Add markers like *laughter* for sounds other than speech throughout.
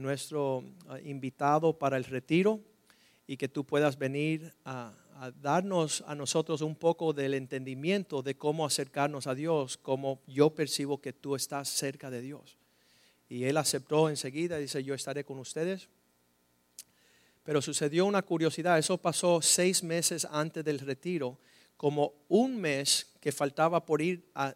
Nuestro ah, invitado para el retiro y que tú puedas venir a, darnos a nosotros un poco del entendimiento de cómo acercarnos a Dios, cómo yo percibo que tú estás cerca de Dios. Y él aceptó enseguida, dice, yo estaré con ustedes. Pero sucedió una curiosidad, eso pasó seis meses antes del retiro, como un mes que faltaba por ir a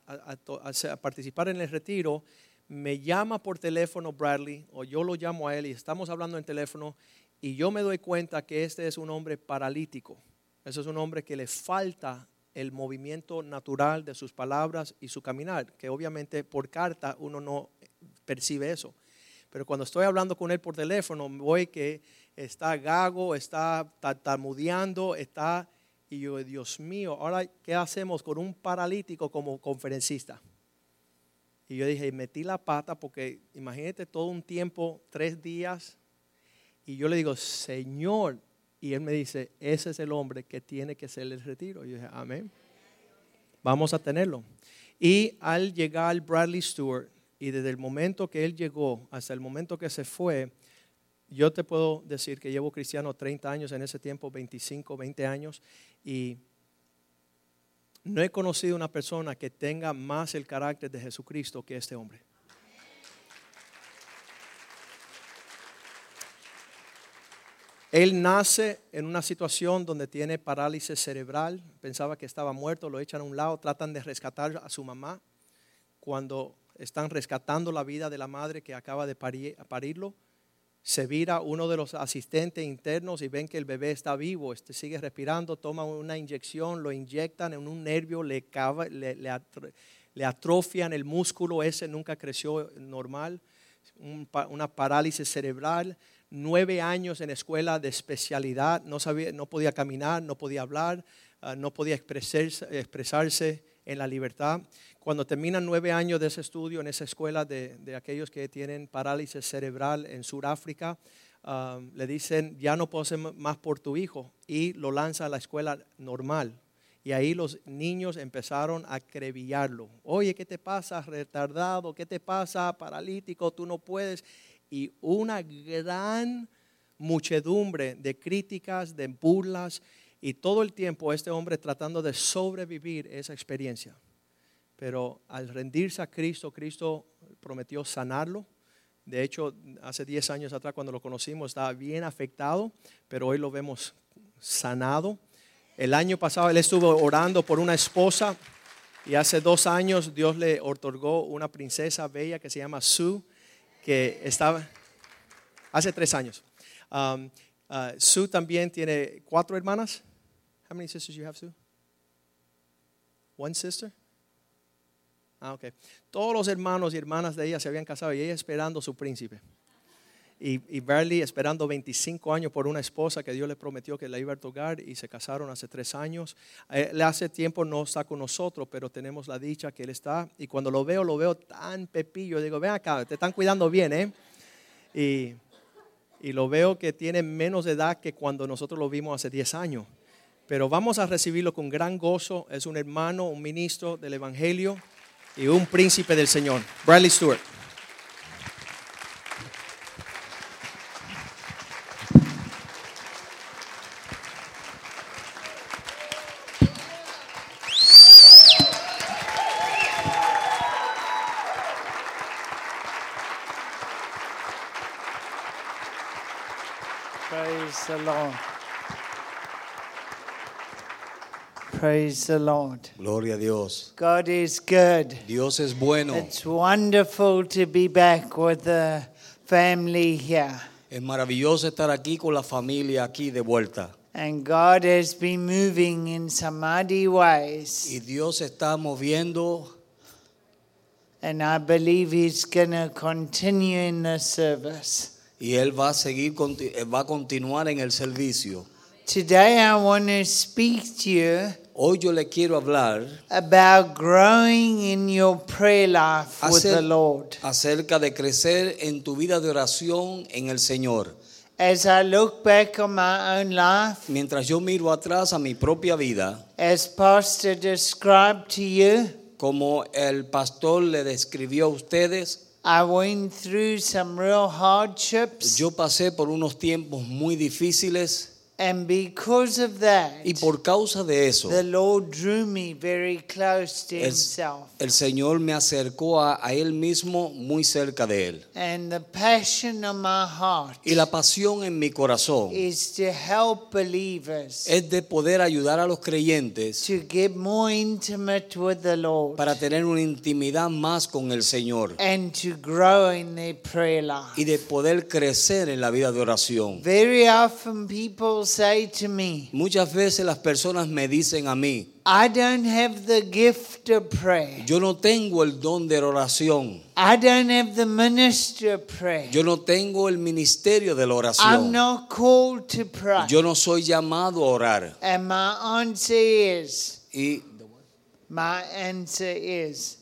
participar en el retiro, me llama por teléfono Bradley, o yo lo llamo a él y estamos hablando en teléfono, y yo me doy cuenta que este es un hombre paralítico. Ese es un hombre que le falta el movimiento natural de sus palabras y su caminar, que obviamente por carta uno no percibe eso. Pero cuando estoy hablando con él por teléfono, voy que está gago, está tartamudeando, está... Y yo, Dios mío, ahora, ¿qué hacemos con un paralítico como conferencista? Y yo dije, metí la pata porque imagínate todo un tiempo, tres días. Y yo le digo, Señor. Y él me dice, ese es el hombre que tiene que ser el retiro. Y yo dije, amén. Vamos a tenerlo. Y al llegar Bradley Stewart, y desde el momento que él llegó hasta el momento que se fue, yo te puedo decir que llevo cristiano 30 años, en ese tiempo 25, 20 años, y no he conocido una persona que tenga más el carácter de Jesucristo que este hombre. Él nace en una situación donde tiene parálisis cerebral, pensaba que estaba muerto, lo echan a un lado, tratan de rescatar a su mamá. Cuando están rescatando la vida de la madre que acaba de pari- parirlo, se vira uno de los asistentes internos y ven que el bebé está vivo, este sigue respirando, toman una inyección, lo inyectan en un nervio, le, atrofian el músculo, ese nunca creció normal, una parálisis cerebral, nueve años en escuela de especialidad, no, sabía, no podía caminar, no podía hablar, ah, no podía expresarse en la libertad. Cuando terminan nueve años de ese estudio en esa escuela de, de aquellos que tienen parálisis cerebral en Sudáfrica, ah, le dicen, ya no hacer más por tu hijo, y lo lanza a la escuela normal. Y ahí los niños empezaron a acribillarlo. Oye, ¿qué te pasa, retardado? ¿Qué te pasa, paralítico? Tú no puedes. Y una gran muchedumbre de críticas, de burlas, y todo el tiempo este hombre tratando de sobrevivir esa experiencia. Pero al rendirse a Cristo, Cristo prometió sanarlo. De hecho, hace 10 años atrás cuando lo conocimos estaba bien afectado, pero hoy lo vemos sanado. El año pasado él estuvo orando por una esposa y hace dos años Dios le otorgó una princesa bella que se llama Sue, que estaba hace tres años. Um, uh, Sue también tiene cuatro hermanas. How many sisters you have, Sue? One sister. Ah, ok. Todos los hermanos y hermanas de ella se habían casado y ella esperando su príncipe. Y, y Barley esperando 25 años por una esposa que Dios le prometió que la iba a otorgar y se casaron hace tres años. Él hace tiempo no está con nosotros, pero tenemos la dicha que él está. Y cuando lo veo, lo veo tan pepillo. Digo, ven acá, te están cuidando bien, ¿eh? Y, y lo veo que tiene menos edad que cuando nosotros lo vimos hace 10 años. Pero vamos a recibirlo con gran gozo. Es un hermano, un ministro del Evangelio y un príncipe del Señor. Bradley Stewart. Praise the Lord. Praise the Lord. Gloria a Dios. God is good. Dios es bueno. It's wonderful to be back with the family here. Es maravilloso estar aquí con la familia aquí de vuelta. And God has been moving in some mighty ways. Y Dios está moviendo And I believe He's going to continue in this service. y él va a seguir, va a continuar en el servicio. Today I want to speak to you Hoy yo le quiero hablar about growing in your prayer life with the Lord. acerca de crecer en tu vida de oración en el Señor. As I look back on my own life, Mientras yo miro atrás a mi propia vida, as Pastor described to you, como el pastor le describió a ustedes, I went through some real hardships. yo pasé por unos tiempos muy difíciles And because of that, y por causa de eso, the Lord drew me very close to el, Himself. el Señor me acercó a, a Él mismo muy cerca de Él. And the passion of my heart Y la pasión en mi corazón is to help believers es de poder ayudar a los creyentes to get more intimate with the Lord para tener una intimidad más con el Señor and to grow in their prayer life. y de poder crecer en la vida de oración. Very often people say to me, Muchas veces las personas me dicen a mí, I don't have the gift of prayer. yo no tengo el don de oración, I don't have the ministry of prayer. yo no tengo el ministerio de la I'm oración, not called to pray. yo no soy llamado a orar. And my answer is, Y, my answer is,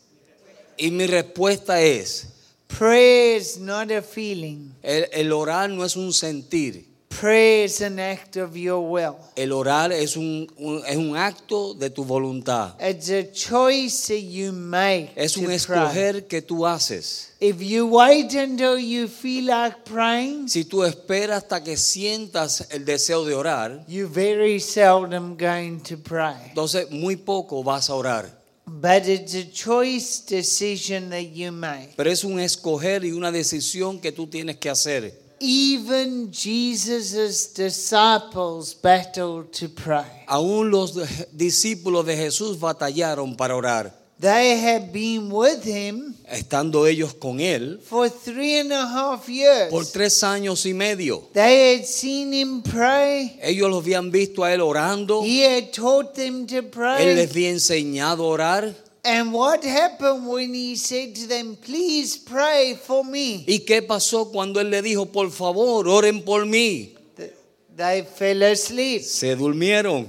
y mi respuesta es, prayer is not a feeling. el, el orar no es un sentir, Prayer is an act of your will. el orar es un, un- es un acto de tu voluntad, It's a choice that you make es un pray. escoger que tú haces. If you wait until you feel like praying, Si tú esperas hasta que sientas el deseo de orar, you're very seldom going to pray. entonces muy poco vas a orar. But it's a choice decision that you make. Pero es un escoger y una decisión que tú tienes que hacer. Even Jesus' disciples battled to pray. Aún los discípulos de Jesús batallaron para orar. They had been with him Estando ellos con él for three and a half years. por tres años y medio. They had seen him pray. Ellos los habían visto a él orando. He had taught them to Él pray. les había enseñado a orar. And what happened when he said to them, Please pray for me? ¿Y qué pasó cuando él le dijo, por favor, oren por mí? Th- They fell asleep. Se durmieron.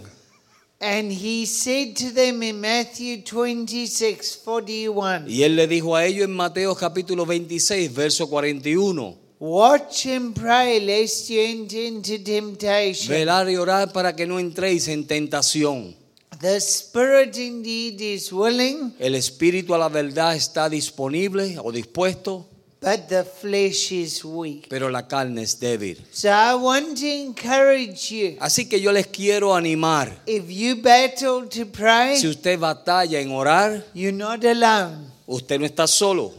And he said to them in Matthew 26 41, Y él le dijo a ellos en Mateo capítulo 26, verso 41. Watch and pray lest you enter into temptation. Velar y orar para que no entréis en tentación. The spirit indeed is willing, El espíritu a la verdad está disponible o dispuesto, but the flesh is weak. pero la carne es débil. So I want to encourage you. Así que yo les quiero animar. If you battle to pray, Si usted batalla en orar, you're not alone. usted no está solo.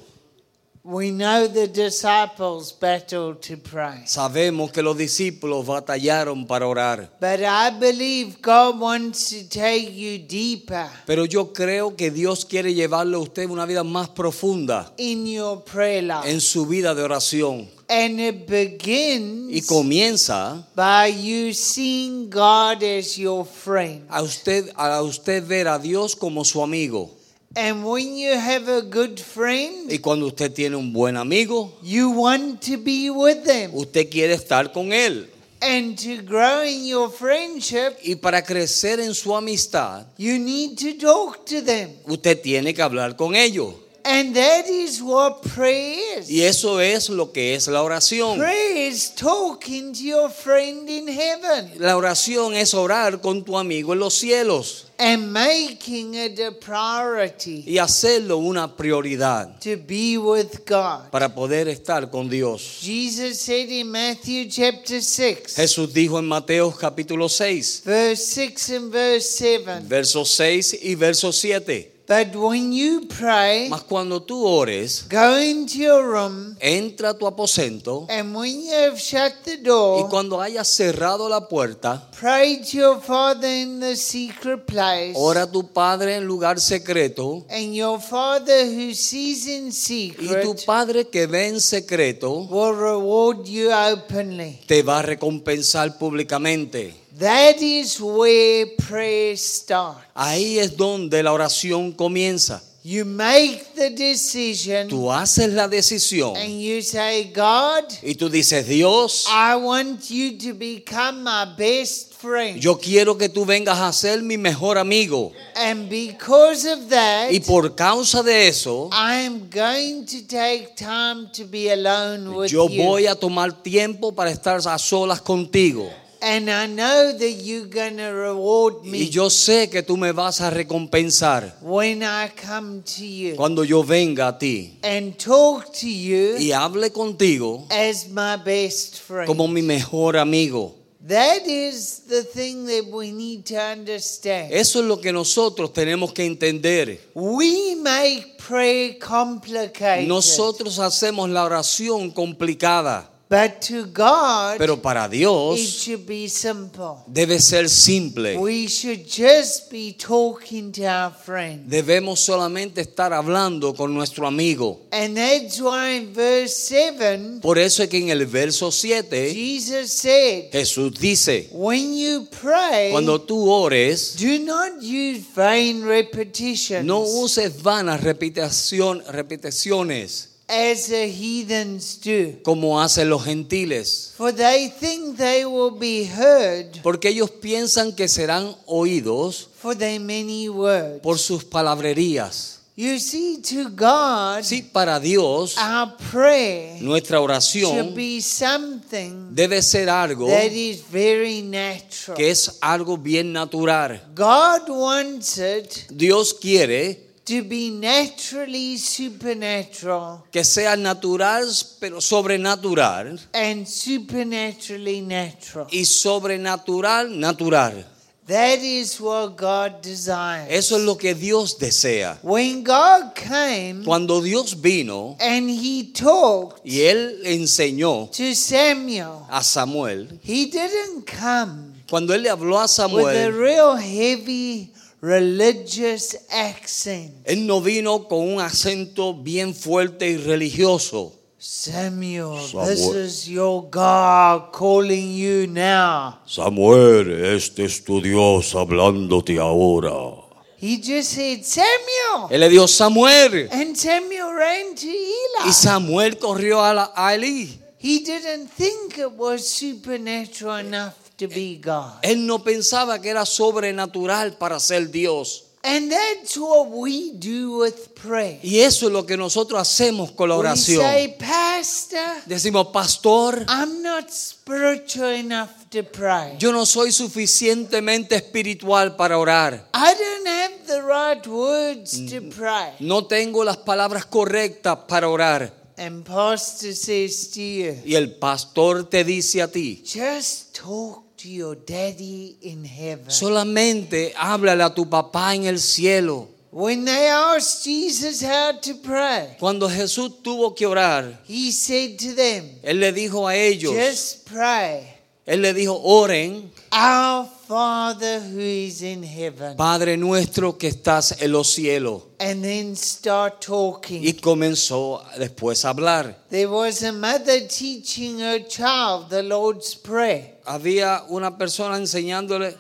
We know the disciples battled to pray. Sabemos que los discípulos batallaron para orar. But I believe God wants to take you deeper Pero yo creo que Dios quiere llevarle a usted una vida más profunda in your prayer life. en su vida de oración. And it Y begins comienza by you seeing God as your friend. a usted, a usted ver a Dios como su amigo. And when you have a good friend, Y cuando usted tiene un buen amigo, you want to be with them. usted quiere estar con él. And to grow in your friendship, Y para crecer en su amistad, you need to talk to them. usted tiene que hablar con ellos. And that is what prayer is. Y eso es lo que es la oración. Prayer is talking to your friend in heaven La oración es orar con tu amigo en los cielos and making it a priority y hacerlo una prioridad to be with God. para poder estar con Dios. Jesus said in Matthew chapter 6, Jesús dijo en Mateo capítulo 6, verse 6 and verse 7, versos 6 y verso 7. But when you pray, Mas cuando tú ores, go into your room, entra a tu aposento and when you have shut the y door, cuando hayas cerrado la puerta, pray to your Father in the secret place. ora a tu Padre en lugar secreto And your Father who sees in y tu secret Padre que ve en secreto will reward you openly. te va a recompensar públicamente. That is where prayer starts. Ahí es donde la oración comienza. You make the decision tú haces la decisión and you say, God, y tú dices, Dios, I want you to become my best friend. yo quiero que tú vengas a ser mi mejor amigo. And because of that, Y por causa de eso, I am going to take time to be alone with yo you. voy a tomar tiempo para estar a solas contigo. And I know that you're to reward me Y yo sé que tú me vas a recompensar when I come to you cuando yo venga a ti and talk to you y hable contigo as my best friend. como mi mejor amigo. That is the thing that we need to understand. Eso es lo que nosotros tenemos que entender. We make prayer complicated. Nosotros hacemos la oración complicada, but to God, pero para it Dios should be simple. debe ser simple. We should just be talking to our friend. Debemos solamente estar hablando con nuestro amigo. And that's why in verse 7, Por eso es que en el verso 7 Jesus said, Jesús dice, When you pray, cuando tú ores, do not use vain repetitions no uses vanas repeticiones as the heathens do, como hacen los gentiles, for they think they will be heard porque ellos piensan que serán oídos for their many words. por sus palabrerías. You see, to God, Sí, para Dios, our prayer nuestra should oración be something debe ser algo that is very natural. que es algo bien natural. God wants it Dios quiere to be naturally supernatural que sea natural, pero sobrenatural, and supernaturally natural. y sobrenatural, natural. That is what God desires. Eso es lo que Dios desea. When God came Cuando Dios vino and he talked y Él enseñó to Samuel, a Samuel, he didn't come cuando Él le habló a with a Samuel, real heavy religious accent. Él no vino con un acento bien fuerte y religioso. Samuel, Samuel. this is your God calling you now. Samuel, este es tu Dios hablándote ahora. He just said, Samuel. Él le dijo, Samuel. And Samuel ran to Eli. Y Samuel corrió a, la, a Elí. He didn't think it was supernatural enough to be God. Él no pensaba que era sobrenatural para ser Dios. And that's what we do with prayer. Y eso es lo que nosotros hacemos con la We oración. say, Pastor, Decimos, pastor, I'm not spiritual enough to pray. yo no soy suficientemente espiritual para orar. I don't have the right words to pray. No tengo las palabras correctas para orar. And Pastor says to you, Y el pastor te dice a ti, just talk to your daddy in heaven. solamente háblale a tu papá en el cielo. When they asked Jesus how to pray, Cuando Jesús tuvo que orar, he said to them, Él le dijo a ellos, just pray. Él le dijo, oren, Our Father who is in heaven. Padre nuestro que estás en los cielos. And then start talking. Y comenzó después a hablar. There was a mother teaching her child the Lord's Prayer. Había una persona enseñándole,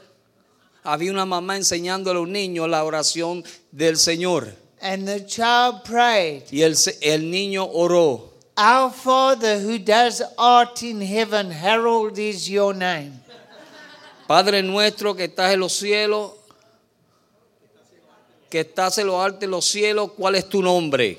había una mamá enseñándole a un niño la oración del Señor. And the child prayed, Y el, el niño oró. Our Father who does art in heaven, herald is your name. Padre nuestro que estás en los cielos, que estás en lo alto de los cielos, ¿cuál es tu nombre?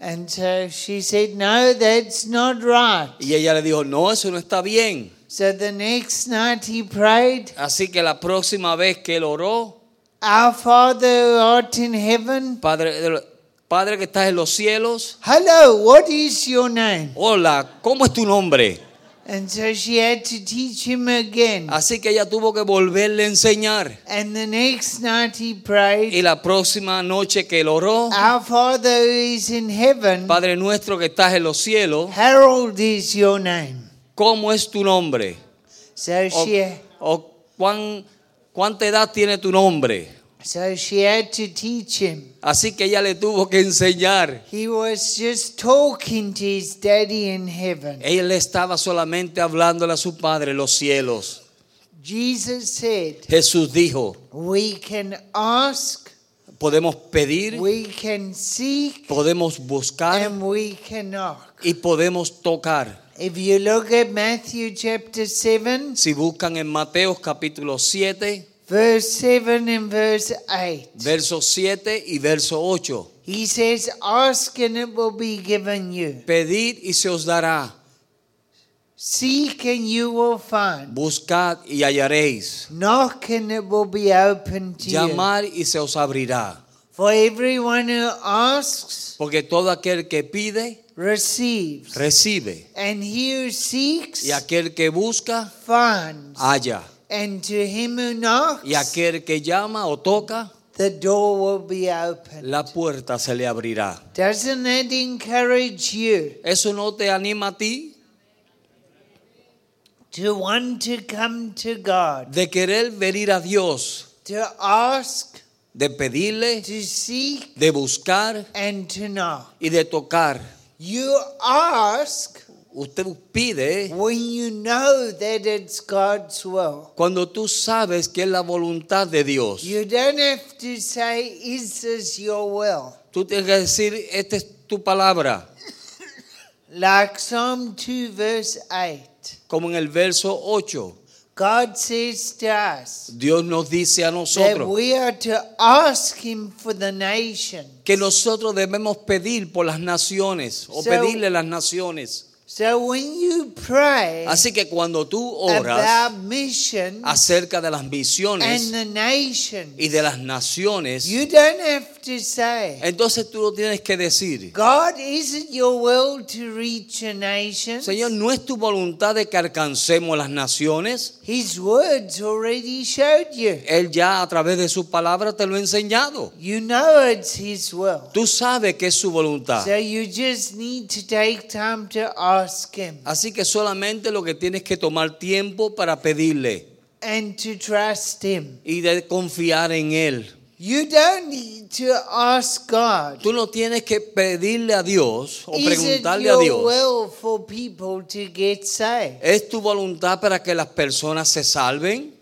And so she said, No, that's not right. Y ella le dijo, no, eso no está bien. So the next night he prayed, Así que la próxima vez que él oró, Our Father who art in heaven, Padre, Padre que estás en los cielos, hello, what is your name? hola, ¿cómo es tu nombre? And so she had to teach him again. Así que ella tuvo que volverle a enseñar. And the next night he Y prayed, la próxima noche que él oró, Our Father who is in heaven, Padre nuestro que estás en los cielos, herald is your name. ¿cómo es tu nombre? So O, she, o cuán, ¿Cuánta edad tiene tu nombre? So she had to teach him. Así que ella le tuvo que enseñar. He was just talking to his daddy in heaven. Él estaba solamente hablándole a su padre en los cielos. Jesus said, Jesús dijo, We can ask podemos pedir, we can seek, podemos buscar and we can knock. y podemos tocar. If you look at Matthew chapter 7, Si buscan en Mateo capítulo 7, verse 7 and verse 8, verso 7 y verso 8. he says, Ask and it will be given you. Pedid y se os dará. Seek and you will find. Buscad y hallaréis. Knock and it will be open to you. Llamar y se os abrirá. For everyone who asks Porque todo aquel que pide, receives, recibe. and he who seeks Y aquel que busca, finds, halla. And to him who knocks Y aquel que llama o toca, the door will be open. la puerta se le abrirá. Doesn't that encourage you ¿Eso no te anima a ti? to want to come to God, De querer venir a Dios, to ask, de pedirle, to seek, de buscar and to knock? y de tocar. You ask Usted pide when you know that it's God's will. cuando tú sabes que es la voluntad de Dios. You don't have to say, Is this your will? Tú tienes que decir, esta es tu palabra, Like Psalm 2, verse 8. como en el verso 8. God says to us Dios nos dice a that nosotros we are to ask Him for the nation. que nosotros debemos pedir por las naciones o So- pedirle a las naciones. So when you pray Así que cuando tú oras about mission acerca de las and misiones the nation, y de las naciones, you don't have to say, entonces tú lo tienes que decir. God, is it your will to reach a nation? Señor, ¿no es tu voluntad de que alcancemos las naciones? His words already showed you. Él ya a través de su palabra te lo ha enseñado. You know it's His will. Tú sabes que es su voluntad. So you just need to take time to Así que solamente lo que tienes que tomar tiempo para pedirle and to trust Him. y de confiar en Él. You don't need to ask God. Tú no tienes que pedirle a Dios o Is it preguntarle a Dios. will for people to get saved? ¿Es tu voluntad para que las personas se salven?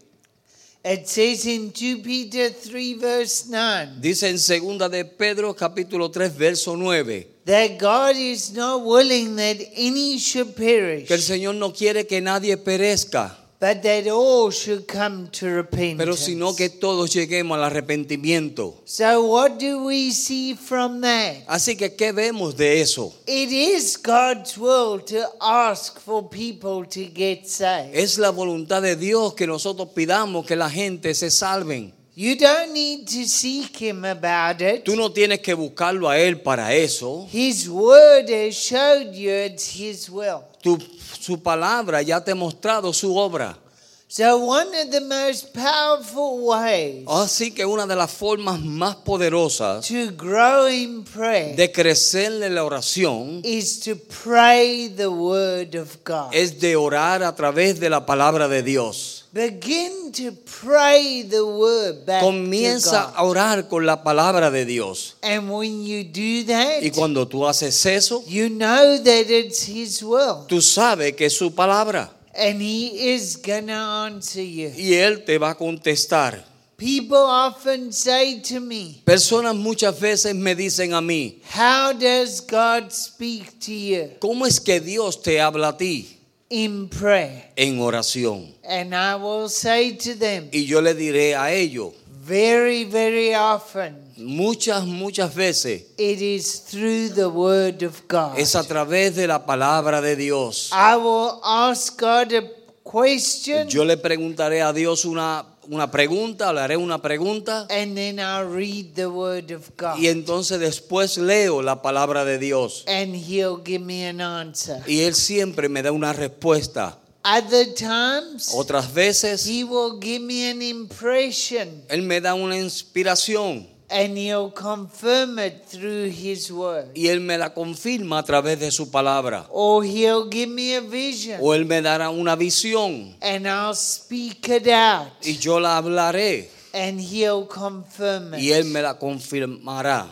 It says in 2 Peter 3 verse 9 Dice en segunda de Pedro capítulo 3 verso 9 that God is not willing that any should perish, que el Señor no quiere que nadie perezca, but that all should come to repentance. pero sino que todos lleguemos al arrepentimiento. So what do we see from that? Así que ¿qué vemos de eso? It is God's will to ask for people to get saved. Es la voluntad de Dios que nosotros pidamos que la gente se salven. You don't need to seek Him about it. Tú no tienes que buscarlo a Él para eso. His word has showed you it's His will. Tu- su palabra ya te ha mostrado su obra. So, one of the most powerful ways Así que una de las formas más poderosas to grow in prayer de crecer en la oración is to pray the word of God. es de orar a través de la palabra de Dios. Begin to pray the word back Comienza to a orar con la palabra de Dios. And when you do that, Y cuando tú haces eso, you know that it's His will. tú sabes que es su palabra. And He is to answer you. Y Él te va a contestar. People often say to me, Personas muchas veces me dicen a mí, How does God speak to you? ¿cómo es que Dios te habla a ti In prayer. en oración? And I will say to them, Y yo le diré a ellos, very, very often, muchas, muchas veces it is through the Word of God. es a través de la palabra de Dios. I will ask God a question Yo le preguntaré a Dios una, una pregunta, le haré una pregunta and then I'll read the Word of God. y entonces después leo la palabra de Dios. And He'll give me an answer. Y Él siempre me da una respuesta. Other times, Otras veces He will give me an impression Él me da una inspiración and He'll confirm it through His Word. y Él me la confirma a través de su palabra. Or He'll give me a vision O Él me dará una visión and I'll speak it out y yo la hablaré and He'll confirm y it. Él me la confirmará.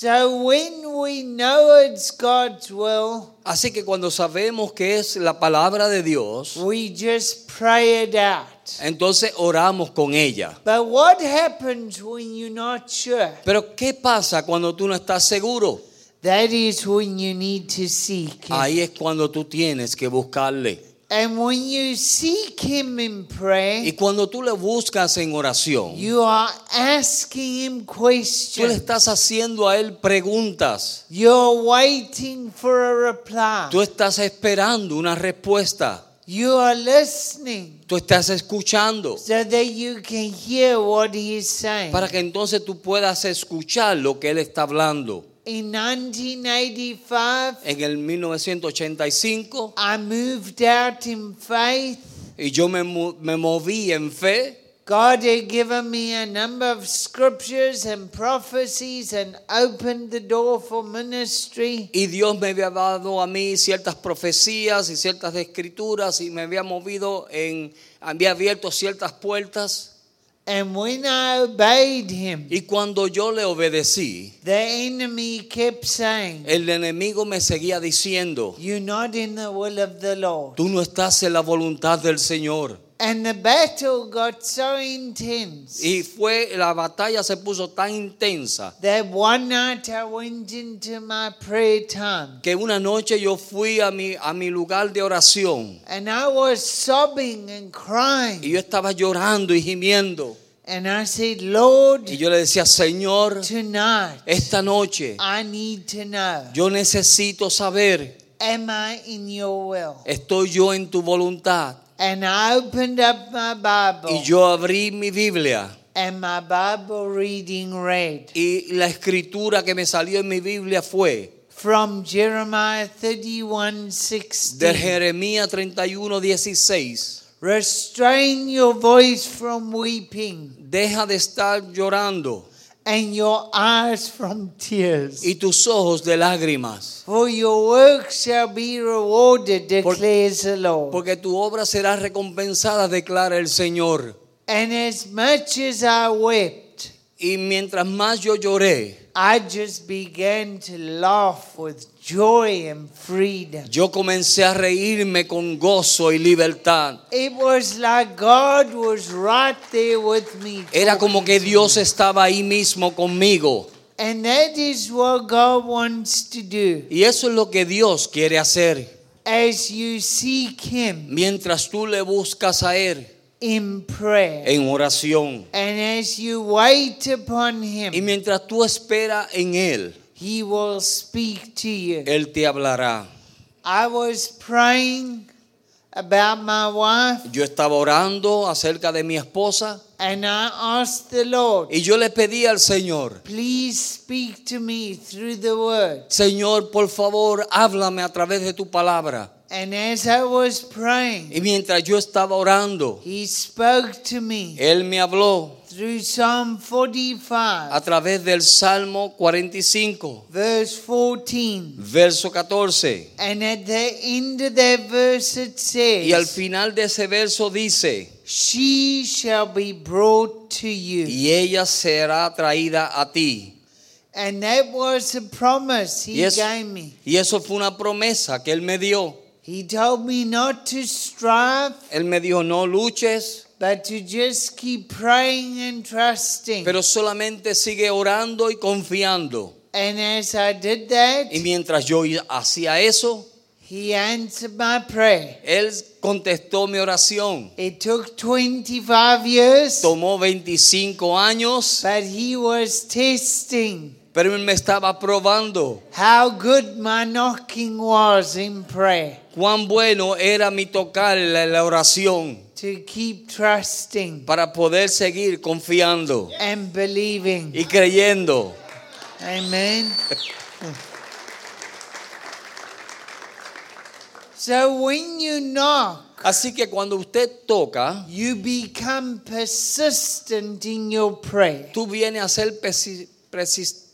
So when we know it's God's will, Así que cuando sabemos que es la palabra de Dios, we just pray it out. entonces oramos con ella. But what happens when you're not sure? Pero ¿qué pasa cuando tú no estás seguro? That is when you need to seek. Ahí es cuando tú tienes que buscarle. And when you seek Him in Y prayer, cuando tú le buscas en oración, you are asking Him tú le questions. estás haciendo a él preguntas. You're waiting for a reply. Tú estás esperando una respuesta. You are listening Tú estás escuchando so that you can hear what He's saying. para que entonces tú puedas escuchar lo que él está hablando. In 1985, En el 1985 I moved out in faith. y yo me, me moví en fe. God had given me a number of scriptures and prophecies and opened the door for ministry. Y Dios me había dado a mí ciertas profecías y ciertas escrituras y me había movido en, había abierto ciertas puertas. And when I obeyed Him, Y cuando yo le obedecí, the enemy kept saying, el enemigo me seguía diciendo, You're not in the will of the Lord. tú no estás en la voluntad del Señor. And the battle got so intense Y fue, la batalla se puso tan intensa that one night I went into my prayer time que una noche yo fui a mi, a mi lugar de oración and I was sobbing and y crying. yo estaba llorando y gimiendo. And I said, Lord, Y yo le decía, Señor, tonight esta noche I need to know yo necesito saber, Am I in your will? estoy yo en tu voluntad. And I opened up my Bible, Y yo abrí mi Biblia. And my Bible reading read. Y la escritura que me salió en mi Biblia fue from Jeremiah 31 de 16. Jeremías 31, 16. Restrain your voice from weeping. Deja de estar llorando and your eyes from tears. y tus ojos de lágrimas, For your work shall be rewarded, declares the Lord. porque tu obra será recompensada, declara el Señor. And as much as I wept, Y mientras más yo lloré, I just began to laugh with joy and freedom. yo comencé a reírme con gozo y libertad. It was like God was right there with me. Era como que Dios estaba ahí mismo conmigo. And that is what God wants to do. Y eso es lo que Dios quiere hacer. As you seek Him Mientras tú le buscas a Él in prayer, en oración. and as you wait upon Y Him, mientras tú esperas en Él, He will speak to you. Él te hablará. I was praying about my wife, Yo estaba orando acerca de mi esposa and I asked the Lord, y yo le pedí al Señor, please speak to me through the word. Señor, por favor, háblame a través de tu palabra. And as I was praying, Y mientras yo estaba orando, He spoke to me Él me habló through Psalm 45, a través del Salmo 45, verse 14. verso 14. And at the end of that verse it Y al says, final de ese verso dice, She shall be brought to you. y ella será traída a ti. And that was a promise He Y eso, gave me. y eso fue una promesa que Él me dio. He told me not to strive, Él me dijo, no luches, but to just keep praying and trusting. pero solamente sigue orando y confiando. and as I did that, Y mientras yo hacía eso, He answered my prayer. Él contestó mi oración. It took 25 years, Tomó 25 años, but He was testing pero Él me estaba probando how good my knocking was in prayer cuán bueno era mi tocar la, la oración to keep trusting para poder seguir confiando and believing. y creyendo. Amen. *laughs* so when you knock, Así que cuando usted toca, you become persistent in your prayer. tú vienes a ser persi-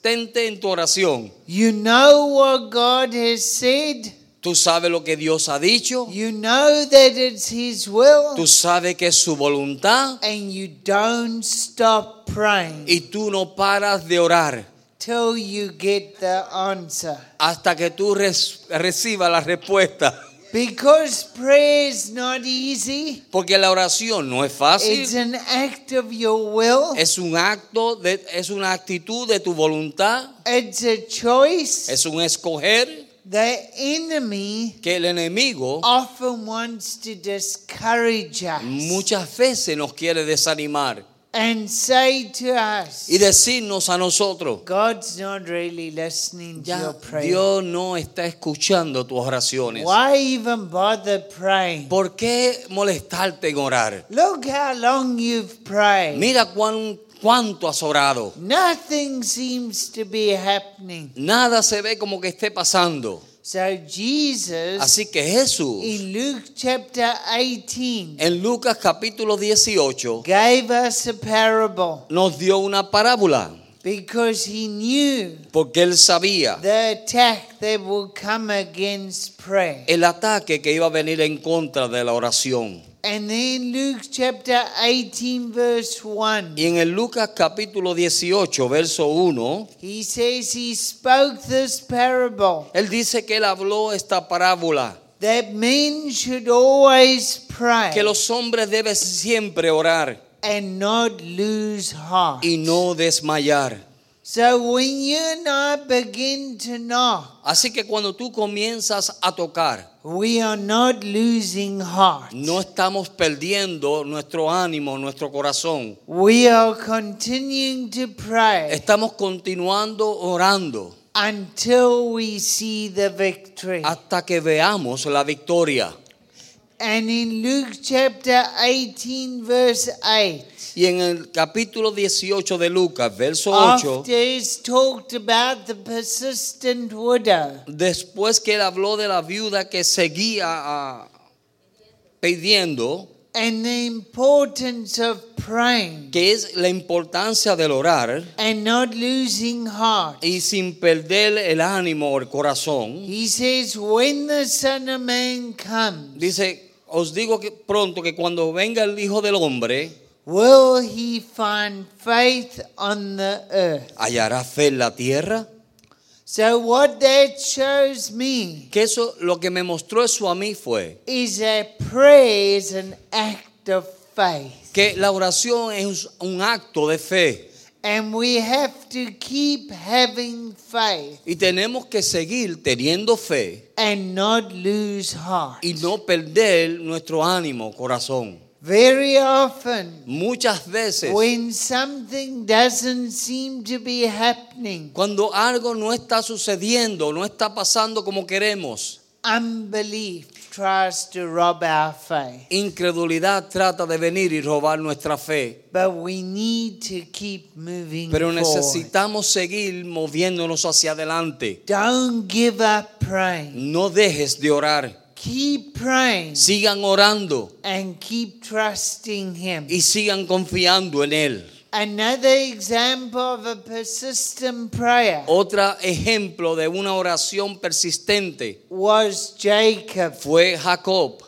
persistente en tu oración. You know what God has said. Tú sabes lo que Dios ha dicho, You know that it's His will. tú sabes que es su voluntad And you don't stop praying y tú no paras de orar till you get the answer. hasta que tú recibas la respuesta. Because prayer is not easy, Porque la oración no es it's fácil, an act of your will, es un acto, de, es una actitud de tu voluntad, it's a choice. es un escoger The enemy que el enemigo often wants to discourage us. muchas veces nos quiere desanimar and say to us, y decirnos a nosotros, God's not really listening to your prayer. Dios no está escuchando tus oraciones. Why even bother praying? ¿Por qué molestarte en orar? Look how long you've prayed. Mira cuán, cuánto has orado. Nothing seems to be happening. Nada se ve como que esté pasando. So Jesus Así que Jesús, in Luke chapter 18 en Lucas capítulo 18, gave us a parable nos dio una parábola. because he knew Porque él sabía the attack that will come against prayer. el ataque que iba a venir en contra de la oración. And then Luke chapter 18 verse 1 Y en el Lucas capítulo 18, verso 1, he says he spoke this parable él dice que él habló esta parábola. that men should always pray Que los hombres deben siempre orar and not lose heart. y no desmayar. So when you and I begin to knock, Así que cuando tú comienzas a tocar, we are not losing heart. no estamos perdiendo nuestro ánimo, nuestro corazón. We are continuing to pray Estamos continuando orando until we see the victory. hasta que veamos la victoria. And in Luke chapter 18, verse 8, Y en el capítulo 18 de Lucas, verso 8, after it's talked about the persistent widow, después que él habló de la viuda que seguía ah, pidiendo, and the importance of praying que es la importancia del orar and not losing heart. y sin perder el ánimo o el corazón, He says, When the Son of Man comes, dice, os digo que pronto que cuando venga el Hijo del Hombre, will he find faith on the earth? hallará fe en la tierra. So, what that shows me Que eso lo que me mostró eso a mí fue is that prayer is an act of faith. que la oración es un acto de fe And we have to keep having faith y tenemos que seguir teniendo fe and not lose heart. y no perder nuestro ánimo, corazón. Very often, Muchas veces when something doesn't seem to be happening, cuando algo no está sucediendo, no está pasando como queremos, unbelief tries to rob our faith. incredulidad trata de venir y robar nuestra fe. But we need to keep moving Pero forward. necesitamos seguir moviéndonos hacia adelante. Don't give up praying. No dejes de orar. Keep praying Sigan orando and keep trusting Him. y sigan confiando en Él. Another example of a persistent prayer Otro ejemplo de una oración persistente was Jacob. fue Jacob.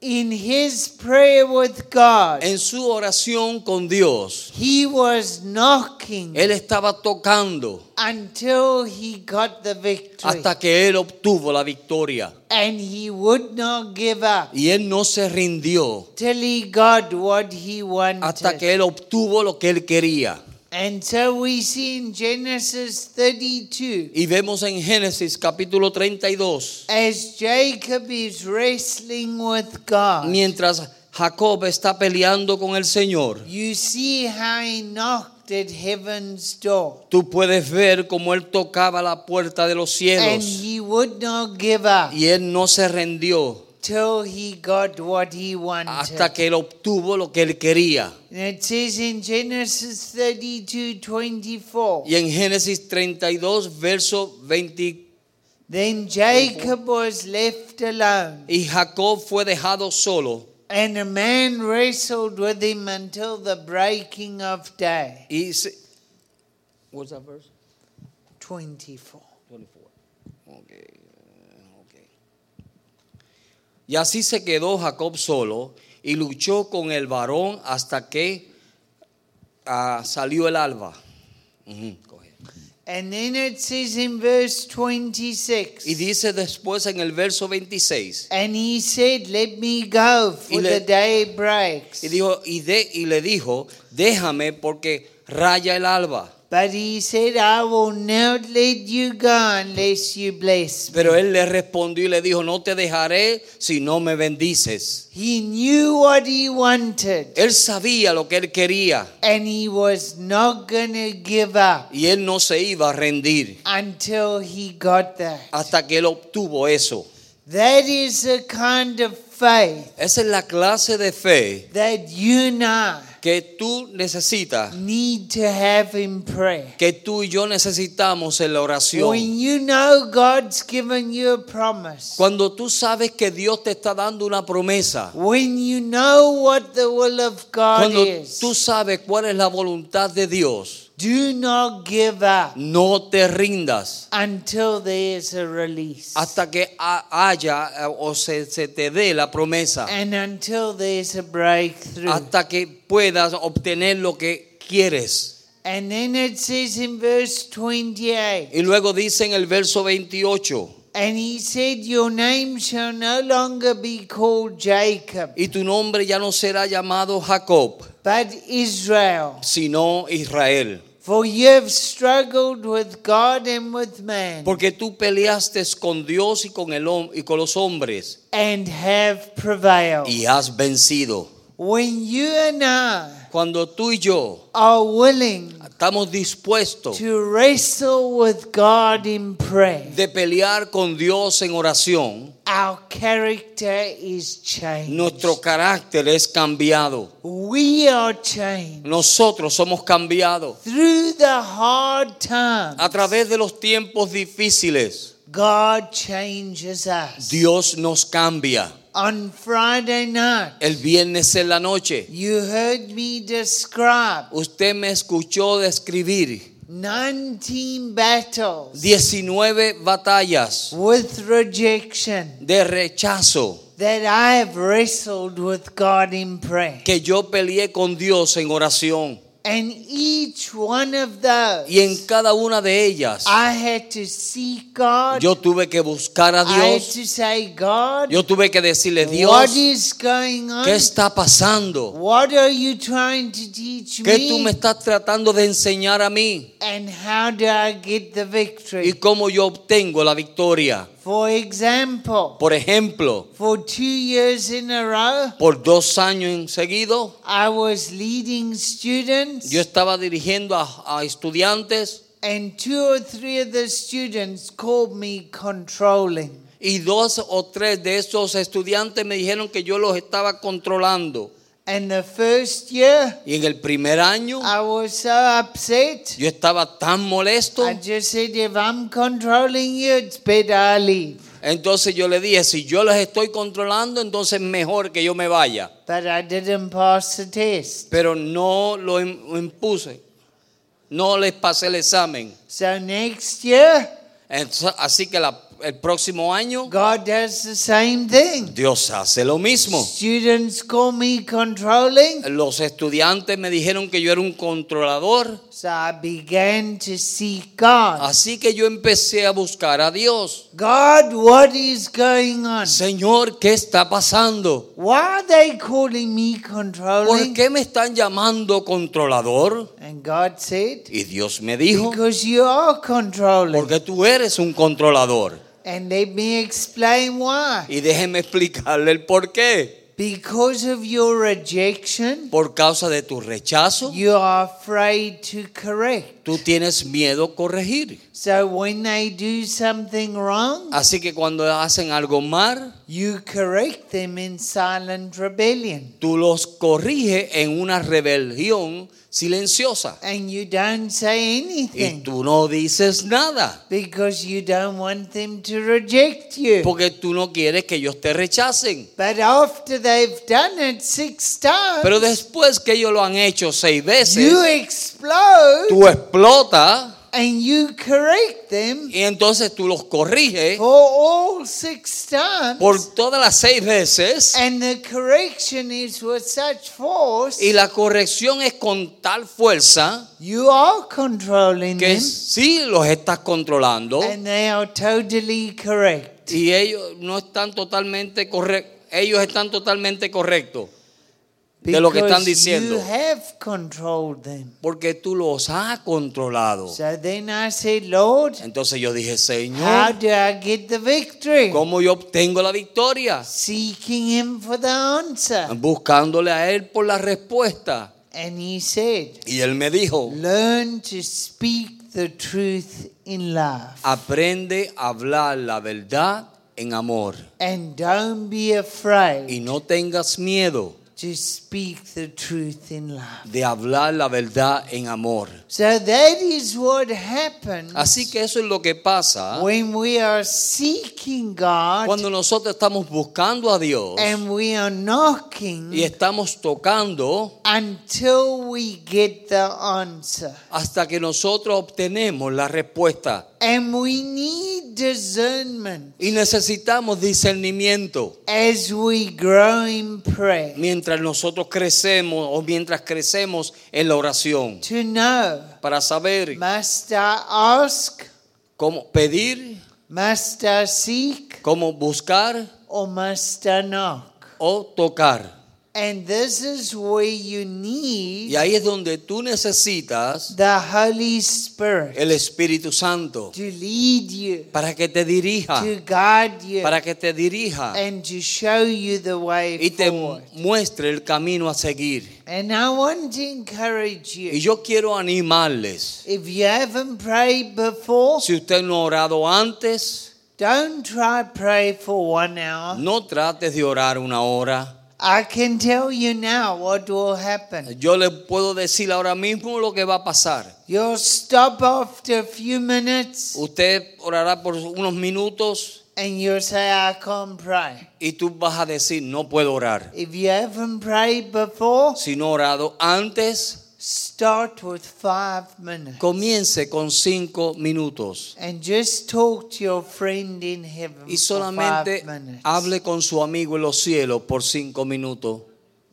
In his prayer with God, En su oración con Dios, he was knocking él estaba tocando until he got the victory. hasta que él obtuvo la victoria. And he would not give up Y él no se rindió till he got what he wanted. hasta que él obtuvo lo que él quería. And so we see in Genesis 32, Y vemos en Génesis capítulo 32, as Jacob is wrestling with God, mientras Jacob está peleando con el Señor, you see how he knocked at heaven's door. tú puedes ver cómo él tocaba la puerta de los And cielos. he would not give up. Y él no se rindió till he got what he wanted. hasta que él obtuvo lo que él quería. And it says in Genesis 32 24, Y en Génesis 32, verso 20, then Jacob was left alone, y Jacob fue dejado solo. and a man wrestled with him until the breaking of day. Y se- What's that verse? 24. 24. Y así se quedó Jacob solo y luchó con el varón hasta que ah, salió el alba. Ujú, coge. And then it says in verse 26. Y dice después en el verso 26. And he said, Let me go, for le- the day breaks. Y, dijo, y, de, y le dijo, déjame porque raya el alba. But he said, I will not let you go unless you bless me. Pero él le respondió y le dijo, no te dejaré si no me bendices. He knew what he wanted, Él sabía lo que él quería and he was not to give up y él no se iba a rendir until he got that. hasta que él obtuvo eso. That is the kind of faith Esa es la clase de fe that you I que tú necesitas, need to have in prayer. que tú y yo necesitamos en la oración. When you know God's given you a promise, Cuando tú sabes que Dios te está dando una promesa, when you know what the will of God cuando is, tú sabes cuál es la voluntad de Dios, do not give up no te rindas until there is a release. hasta que ha- haya eh, o se, se te dé la promesa, and until there's a breakthrough. hasta que puedas obtener lo que quieres. and then it says in verse 28 Y luego dice en el verso 28, And he said, Your name shall no longer be called Jacob, y tu nombre ya no será llamado Jacob, but Israel. sino Israel. For you have struggled with God and with man, Porque tú peleaste con Dios y con, el, y con los hombres and have prevailed. y has vencido. When you and I Cuando tú y yo are willing estamos dispuestos to wrestle with God in prayer, de pelear con Dios en oración, our character is changed. nuestro carácter es cambiado. We are changed. Nosotros somos cambiados. Through the hard times, A través de los tiempos difíciles, God changes us. Dios nos cambia. On Friday night, El viernes en la noche, you heard me describe usted me escuchó describir 19 battles 19 batallas with rejection de rechazo that I have wrestled with God in prayer. que yo peleé con Dios en oración. And each one of those, Y en cada una de ellas, I had to seek God. yo tuve que buscar a I had Dios. to say, God, Yo tuve que decirle, what Dios, is going on? ¿qué está pasando? What are you trying to teach ¿Qué tú me me? estás tratando de enseñar a mí? And how do I get the ¿Y victory? cómo yo obtengo la victoria? For example, Por ejemplo, for two years in a row, por dos años en seguido, I was leading students, yo estaba dirigiendo a, a estudiantes and two or three of the students called me controlling. y dos o tres de esos estudiantes me dijeron que yo los estaba controlando. And the first year, Y en el primer año I was so upset. yo estaba tan molesto. I just said, if I'm controlling you, it's better I leave. Entonces yo le dije, si yo los estoy controlando, entonces mejor que yo me vaya. But I didn't pass the test. Pero no lo im- impuse. No les pasé el examen. So next year, Entonces, así que la- el próximo año God does the same thing. Dios hace lo mismo. Students call me controlling, Los estudiantes me dijeron que yo era un controlador. so I began to seek God. Así que yo empecé a buscar a Dios. God, what is going on? Señor, ¿qué está pasando? Why are they calling me ¿Por controlling? qué me están llamando controlador? And God said, Y Dios me dijo, Because you are controlling. porque tú eres un controlador. And let me explain why. Y déjeme explicarle el por qué. Because of your rejection, Por causa de tu rechazo, you are afraid to correct. tú tienes miedo a corregir. So when they do something wrong, Así que cuando hacen algo mal, you correct them in silent rebellion. tú los corriges en una rebelión silenciosa. And you don't say Y anything tú no dices nada. because you don't want them to reject you. Porque tú no quieres que ellos te rechacen. But after they've done it six times, Pero después que ellos lo han hecho seis veces, you explode tú explotas and you correct them y entonces tú los corriges for all six times, por todas las seis veces and the correction is with such force, y la corrección es con tal fuerza you are controlling que them, sí los estás controlando and they are totally correct. y ellos no están totalmente correctos. Ellos están totalmente correctos de lo que están diciendo. Porque tú los has controlado. So then I said, Lord, Entonces yo dije, how Señor, do I get the victory? ¿cómo yo obtengo la victoria? Seeking Him for the answer. Buscándole a Él por la respuesta. And He said, Y Él me dijo, Learn to speak the truth in love. aprende a hablar la verdad en amor. And don't be afraid Y no tengas miedo to speak the truth in love. de hablar la verdad en amor. So that is what happens Así que eso es lo que pasa when we are seeking God cuando nosotros estamos buscando a Dios and we are knocking y estamos tocando until we get the answer. hasta que nosotros obtenemos la respuesta. And we need discernment Y necesitamos discernimiento. as we grow in prayer mientras nosotros crecemos o mientras crecemos en la oración to know para saber must I ask, cómo pedir, must I seek, cómo buscar or must I knock? o tocar. And this is where you need Y ahí es donde tú necesitas the Holy Spirit el Espíritu Santo to lead you, para que te dirija, to guide you, para que te dirija and to show you the way y te forward. muestre el camino a seguir. And I want to encourage Y you. yo quiero animarles. If you haven't prayed before, Si usted no ha orado antes, don't try pray for one hour. no trates de orar una hora. I can tell you now what will happen. Yo le puedo decir ahora mismo lo que va a pasar. You'll stop after a few minutes Usted orará por unos minutos and you'll say, I can't pray. y tú vas a decir, no puedo orar. If you haven't prayed before, Si no orado antes, start with five minutes comience con cinco minutos and just talk to your friend in heaven y for solamente five minutes. hable con su amigo en los cielos por cinco minutos.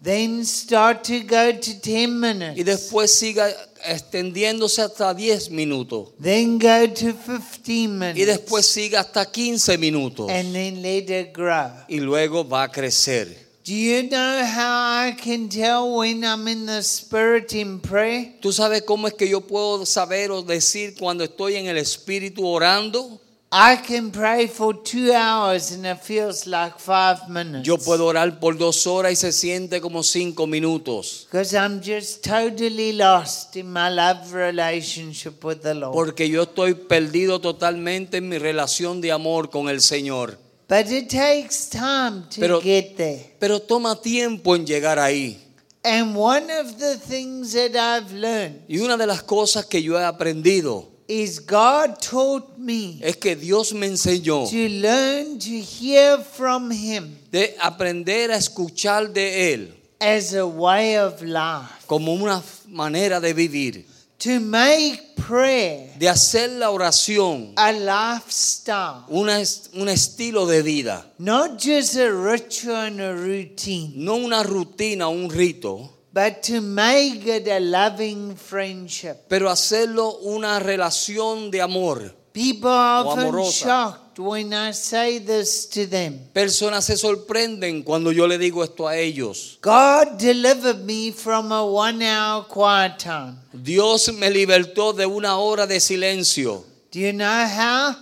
Then start to go to 10 minutes. Y después siga extendiéndose hasta 10 minutos. Then go to 15 minutes. Y después siga hasta 15 minutos. and then let it grow. Y luego va a crecer. Do you know how I can tell when I'm in the spirit in prayer? ¿Tú sabes cómo es que yo puedo saber o decir cuando estoy en el Espíritu orando? I can pray for two hours and it feels like five minutes. Yo puedo orar por dos horas y se siente como cinco minutos. Because I'm just totally lost in my love relationship with the Lord. Porque yo estoy perdido totalmente en mi relación de amor con el Señor. But it takes time to Pero- get there. Pero toma tiempo en llegar ahí. And one of the things that I've learned Y una de las cosas que yo he aprendido is God taught me es que Dios me enseñó to learn to hear from Him de aprender a escuchar de Él as a way of life. como una manera de vivir, To make prayer de hacer la oración a lifestyle, una un estilo de vida, not just a ritual and a routine, no una rutina, un rito, but to make it a loving friendship. pero hacerlo una relación de amor. People are often amorosa. shocked when I say this to them. Personas se sorprenden cuando yo le digo esto a ellos. God delivered me from a one hour quiet time. Dios me libertó de una hora de silencio. Do you know how?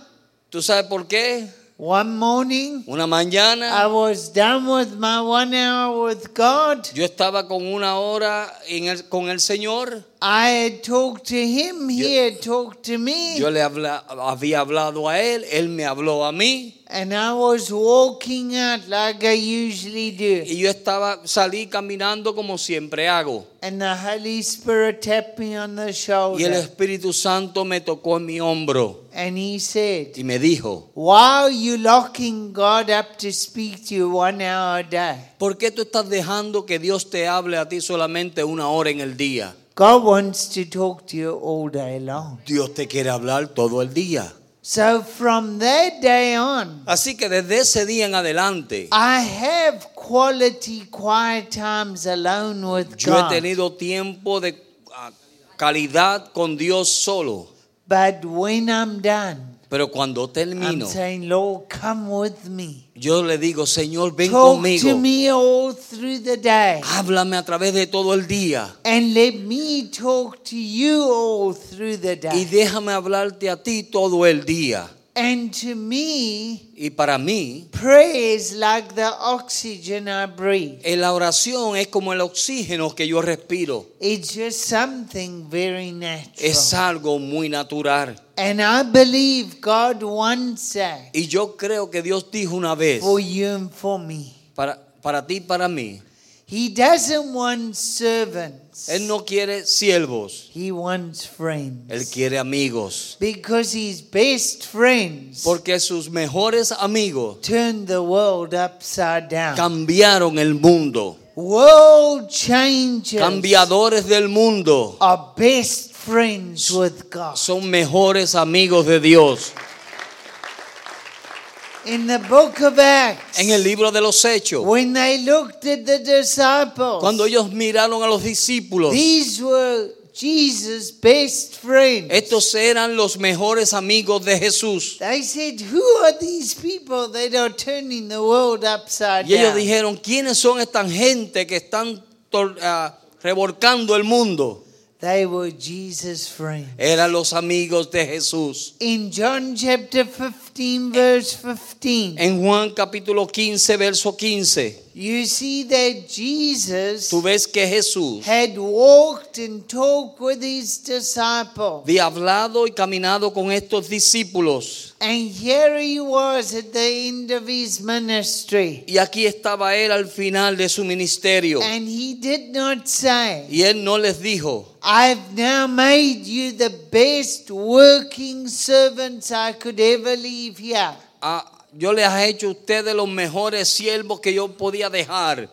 ¿Tú sabes por qué? One morning, Una I mañana was done with my one hour with God. yo estaba con una hora en el- con el Señor. I had talked to Him, He had talked to me. Yo le habla- había hablado a Él, Él me habló a mí. And I was walking out like I usually do. Y yo estaba, salí caminando como siempre hago. And the Holy Spirit tapped me on the Y el shoulder. Espíritu Santo me tocó en mi hombro And He said, y me dijo, Why are you locking God up to speak to you one hour a day? ¿por qué tú estás dejando que Dios te hable a ti solamente una hora en el día? God wants to talk to you all day long. Dios te quiere hablar todo el día. So from that day on, Así que desde ese día en adelante, I have quality quiet times alone with yo he God. tenido tiempo de ah, calidad con Dios solo. But when I'm done, Pero cuando I'm termino, saying, Lord, come with me. yo le digo, Señor, ven Talk conmigo. to me all through the day. Háblame a través de todo el día. And let me talk to you all through the Y day. déjame hablarte a ti todo el día. And to me, Y para mí, prayer is like the oxygen I breathe. la oración es como el oxígeno que yo respiro. It's just something very Es natural. algo muy natural. And I believe God wants that Y yo creo que Dios dijo una vez, for you and for me. para, para ti y para mí, He doesn't want servants. Él no quiere siervos, He wants friends. Él quiere amigos. Because his best friends Porque sus mejores amigos turned the world upside down. cambiaron el mundo. World changers Cambiadores del mundo are best friends with God. son mejores amigos de Dios. In the book of Acts, En el libro de los Hechos, when they looked at the disciples, cuando ellos miraron a los discípulos, these were Jesus' best friends. estos eran los mejores amigos de Jesús. They said, Who are these people that are turning the world upside Y ellos dijeron, ¿quiénes son esta gente que están ah, revolcando el mundo? They were Jesus' friends. Eran los amigos de Jesús. In John chapter 15, verse 15, En Juan capítulo 15, verso 15, you see that Jesus tú ves que Jesús had walked and talked with his disciples. había hablado y caminado con estos discípulos. And here he was at the end of his ministry. Y aquí estaba él al final de su ministerio. And he did not say, Y él no les dijo, I've now made you the best working servants I could ever leave "Ah, yo les he hecho a ustedes los mejores siervos que yo podía dejar.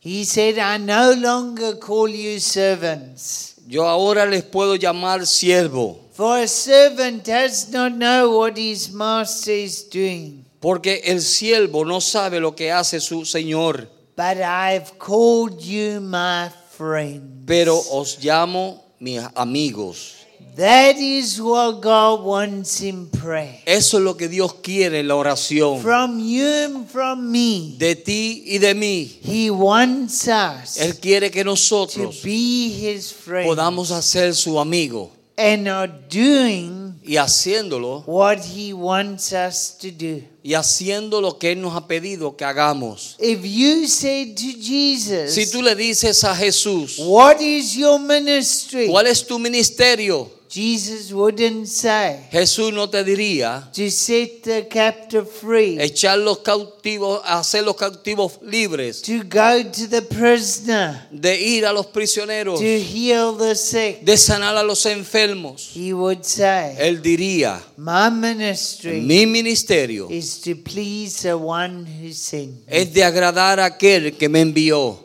He said, I no longer call you servants. Yo ahora les puedo llamar siervo. For a servant does not know what his master is doing. Porque el siervo no sabe lo que hace su Señor. But I've called you my friend. Pero os llamo mis amigos. That is what God wants in prayer. Eso es lo que Dios quiere en la oración. From you and from me, De ti y de mí. He wants us Él quiere que to nosotros be His friend podamos hacer su amigo. and are doing Y haciéndolo, what He wants us to do. y haciendo lo que Él nos ha pedido que hagamos. If you said to Jesus, Si tú le dices a Jesús, What is your ministry? ¿cuál es tu ministerio? Jesus wouldn't say Jesús no te diría to set the captive free, echar los cautivos, hacer los cautivos libres, to go to the prisoner, de ir a los prisioneros, to heal the sick. de sanar a los enfermos. He would say, Él diría, My ministry mi ministerio is to please the one who sent me. es de agradar a aquel que me envió.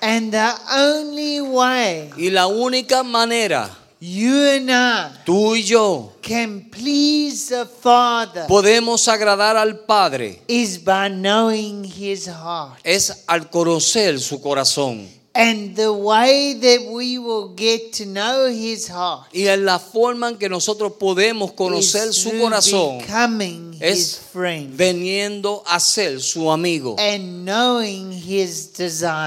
And the only way Y la única manera, you and I tú y yo, can please the Father podemos agradar al Padre is by knowing His heart. es al conocer su corazón. And the way that we will get to know His heart Y en la forma en que nosotros podemos conocer is su corazón becoming His es friend veniendo a ser su amigo and knowing His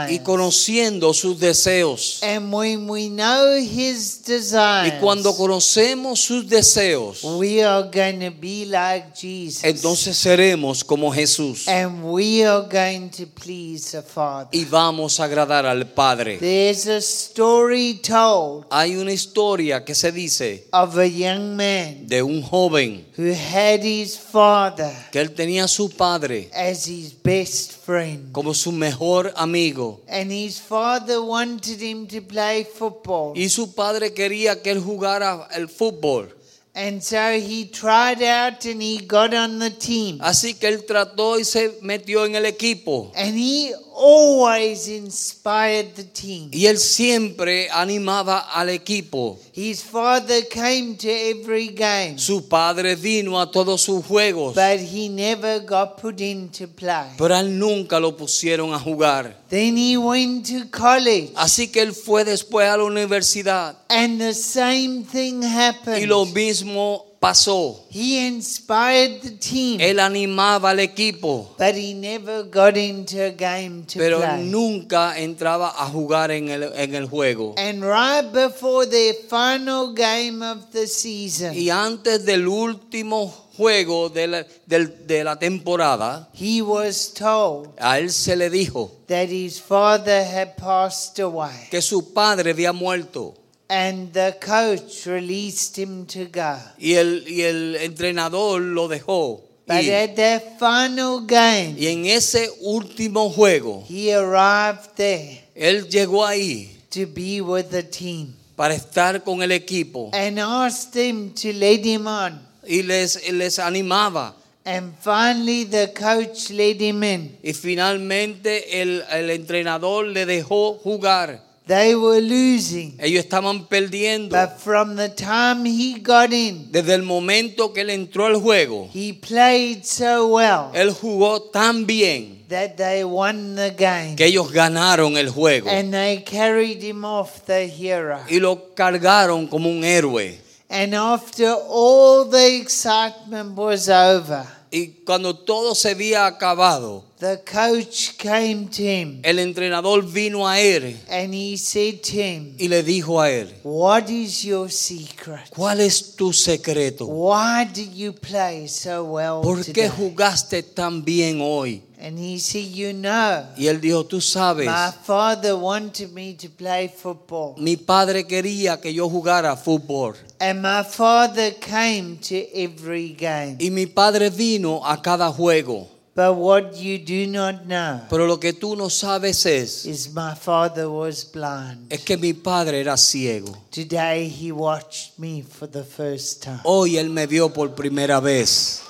y conociendo sus deseos. And when we know His desires, Y cuando conocemos sus deseos, we are going to be like Jesus. entonces seremos como Jesús and we are going to please the Father. y vamos a agradar al Padre. There's a story told Hay una historia que se dice of a young man de un joven who had his father que él tenía a su padre as his best friend. como su mejor amigo And his father wanted him to play football. y su padre quería que él jugara el fútbol. And so he tried out and he got on the team. Así que él trató y se metió en el equipo And he always inspired the team. Y él siempre animaba al equipo. His father came to every game, Su padre vino a todos sus juegos, but he never got put into play. pero él nunca lo pusieron a jugar. Then he went to college, Así que él fue después a la universidad and the same thing happened. y lo mismo pasó. He inspired the team, Él animaba al equipo, but he never got into a game to pero play. nunca entraba a jugar en el, en el juego. And right before their final game of the season, Y antes del último juego de la, del- de la temporada, he was told a él se le dijo that his father had passed away. que su padre había muerto. And the coach released him to go. Y el, y el entrenador lo dejó. But ir. at that final game, Y en ese último juego, he arrived there él llegó ahí to be with the team para estar con el equipo and asked them to let him on. y les, les animaba. And finally, the coach let him in. Y finalmente el, el entrenador le dejó jugar. They were losing. Ellos estaban perdiendo. But from the time he got in, Desde el momento que él entró al juego, he played so well él jugó tan bien that they won the game. que ellos ganaron el juego And they carried him off the hero. y lo cargaron como un héroe. And after all the excitement was over, Y cuando todo se había acabado, the coach came to him el entrenador vino a él and he said to him, y le dijo a él, What is your secret? ¿cuál es tu secreto? Why did you play so well ¿Por qué today? jugaste tan bien hoy? And he said, You know, Y él dijo, tú sabes, my father wanted me to play football. mi padre quería que yo jugara fútbol. And my father came to every game. Y mi padre vino a cada juego. But what you do not know Pero lo que tú no sabes es, is my father was blind. es que mi padre era ciego. Today he watched me for the first time. Hoy él me vio por primera vez.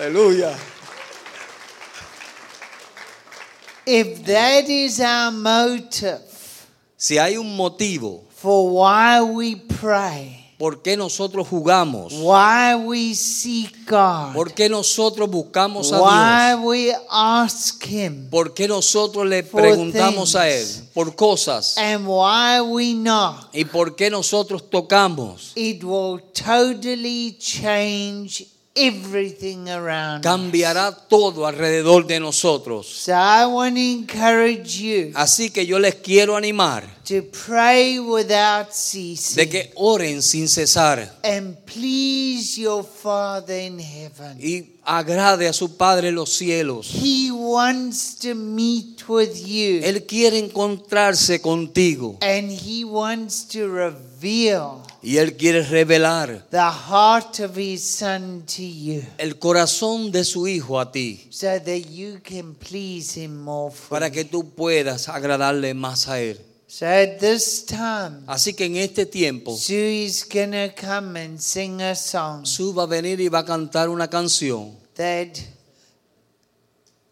Aleluya. If that is our motive Si hay un motivo for why we pray, por qué nosotros jugamos, why we seek God, por qué nosotros buscamos a why Dios, we ask Him, por qué nosotros le preguntamos a Él por cosas and why we knock, y por qué nosotros tocamos, it will totally change everything around cambiará todo alrededor de nosotros. So I want to encourage you Así que yo les quiero animar to pray without ceasing de que oren sin cesar and please your Father in heaven. y agrade a su Padre en los cielos. He wants to meet with you Él quiere encontrarse contigo and he wants to reveal y Él quiere revelar the heart of his son to you el corazón de su Hijo a ti so that you can please him more para que tú puedas agradarle más a Él. So at this time, Así que en este tiempo, Sue to come and sing a song Su va a venir y va a cantar una canción that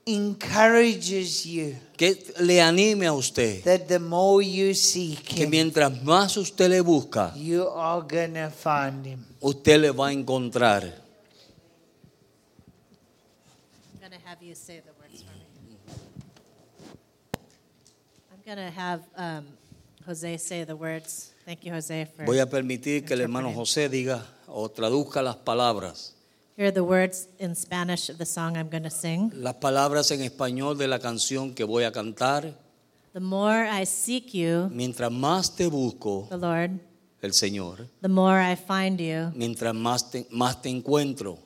encourages you que le anime a usted, that the more you seek que him, mientras más usted le busca, you are to find him. usted le va a encontrar. I'm going to have you say the words for me. I'm going to have um, Jose say the words. Thank you, Jose, for. Voy a permitir que el hermano José diga o traduzca las palabras. Here are the words in Spanish of the song I'm going to sing. Las palabras en español de la canción que voy a cantar. The more I seek you, Mientras más te busco, the Lord, el Señor, the more I find you. mientras más te, más te encuentro,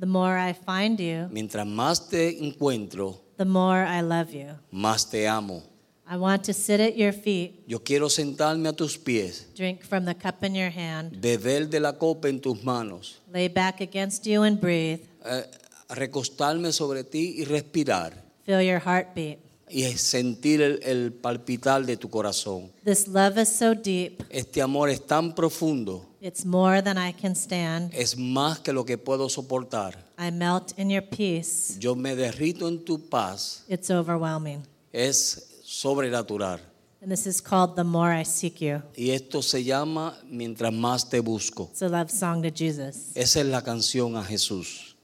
The more I find you, mientras más te encuentro, the more I love you. más te amo. I want to sit at your feet, Yo quiero sentarme a tus pies, drink from the cup in your hand, beber de la copa en tus manos, lay back against you and breathe. eh, recostarme sobre ti y respirar Feel your heartbeat. y sentir el, el palpitar de tu corazón. This love is so deep, Este amor es tan profundo, it's more than I can stand. es más que lo que puedo soportar. I melt in your peace. yo me derrito en tu paz, It's overwhelming. es sobrenatural. And this is called The More I Seek You. Y esto se llama Mientras más te busco. It's a love song to Jesus. Esa es la canción a Jesús.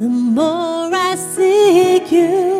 The more I seek you,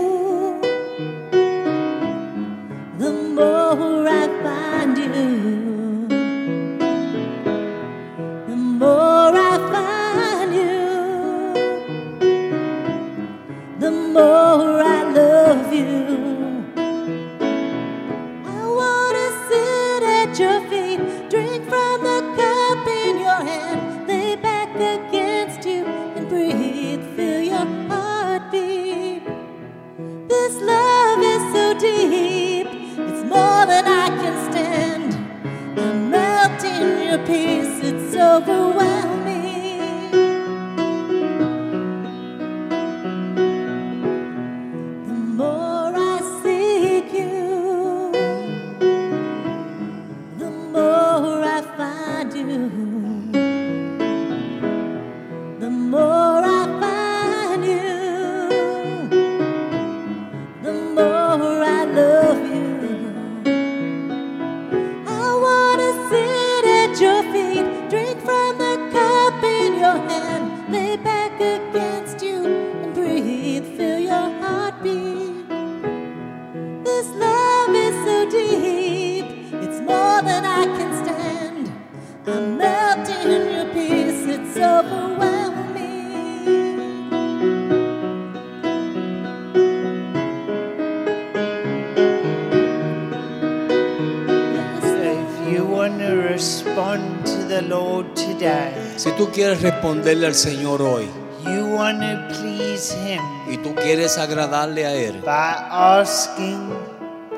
quieres responderle al Señor hoy you want to please Him y tú quieres agradarle a Él by asking,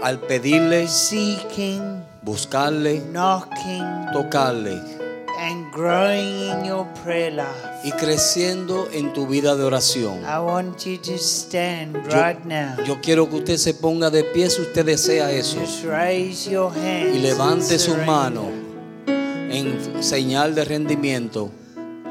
al pedirle, seeking, buscarle, knocking, tocarle and growing in your prayer life, y creciendo en tu vida de oración. I want you to stand right now. Yo quiero que usted se ponga de pie si usted desea eso Just raise your hands y levante sus manos en señal de rendimiento.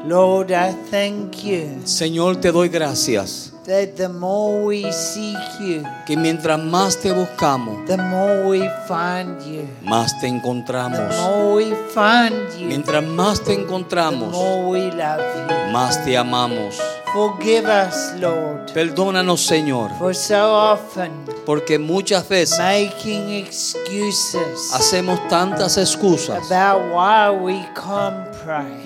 Lord, I thank you Señor, te doy gracias that the more we seek you, que mientras más te buscamos, the more we find you. más te The encontramos. more we find you, Mientras más te the encontramos, more we love you. más te amamos. Forgive us, Lord, Perdónanos, Señor, for so often porque muchas veces making excuses hacemos tantas excusas about why we pray.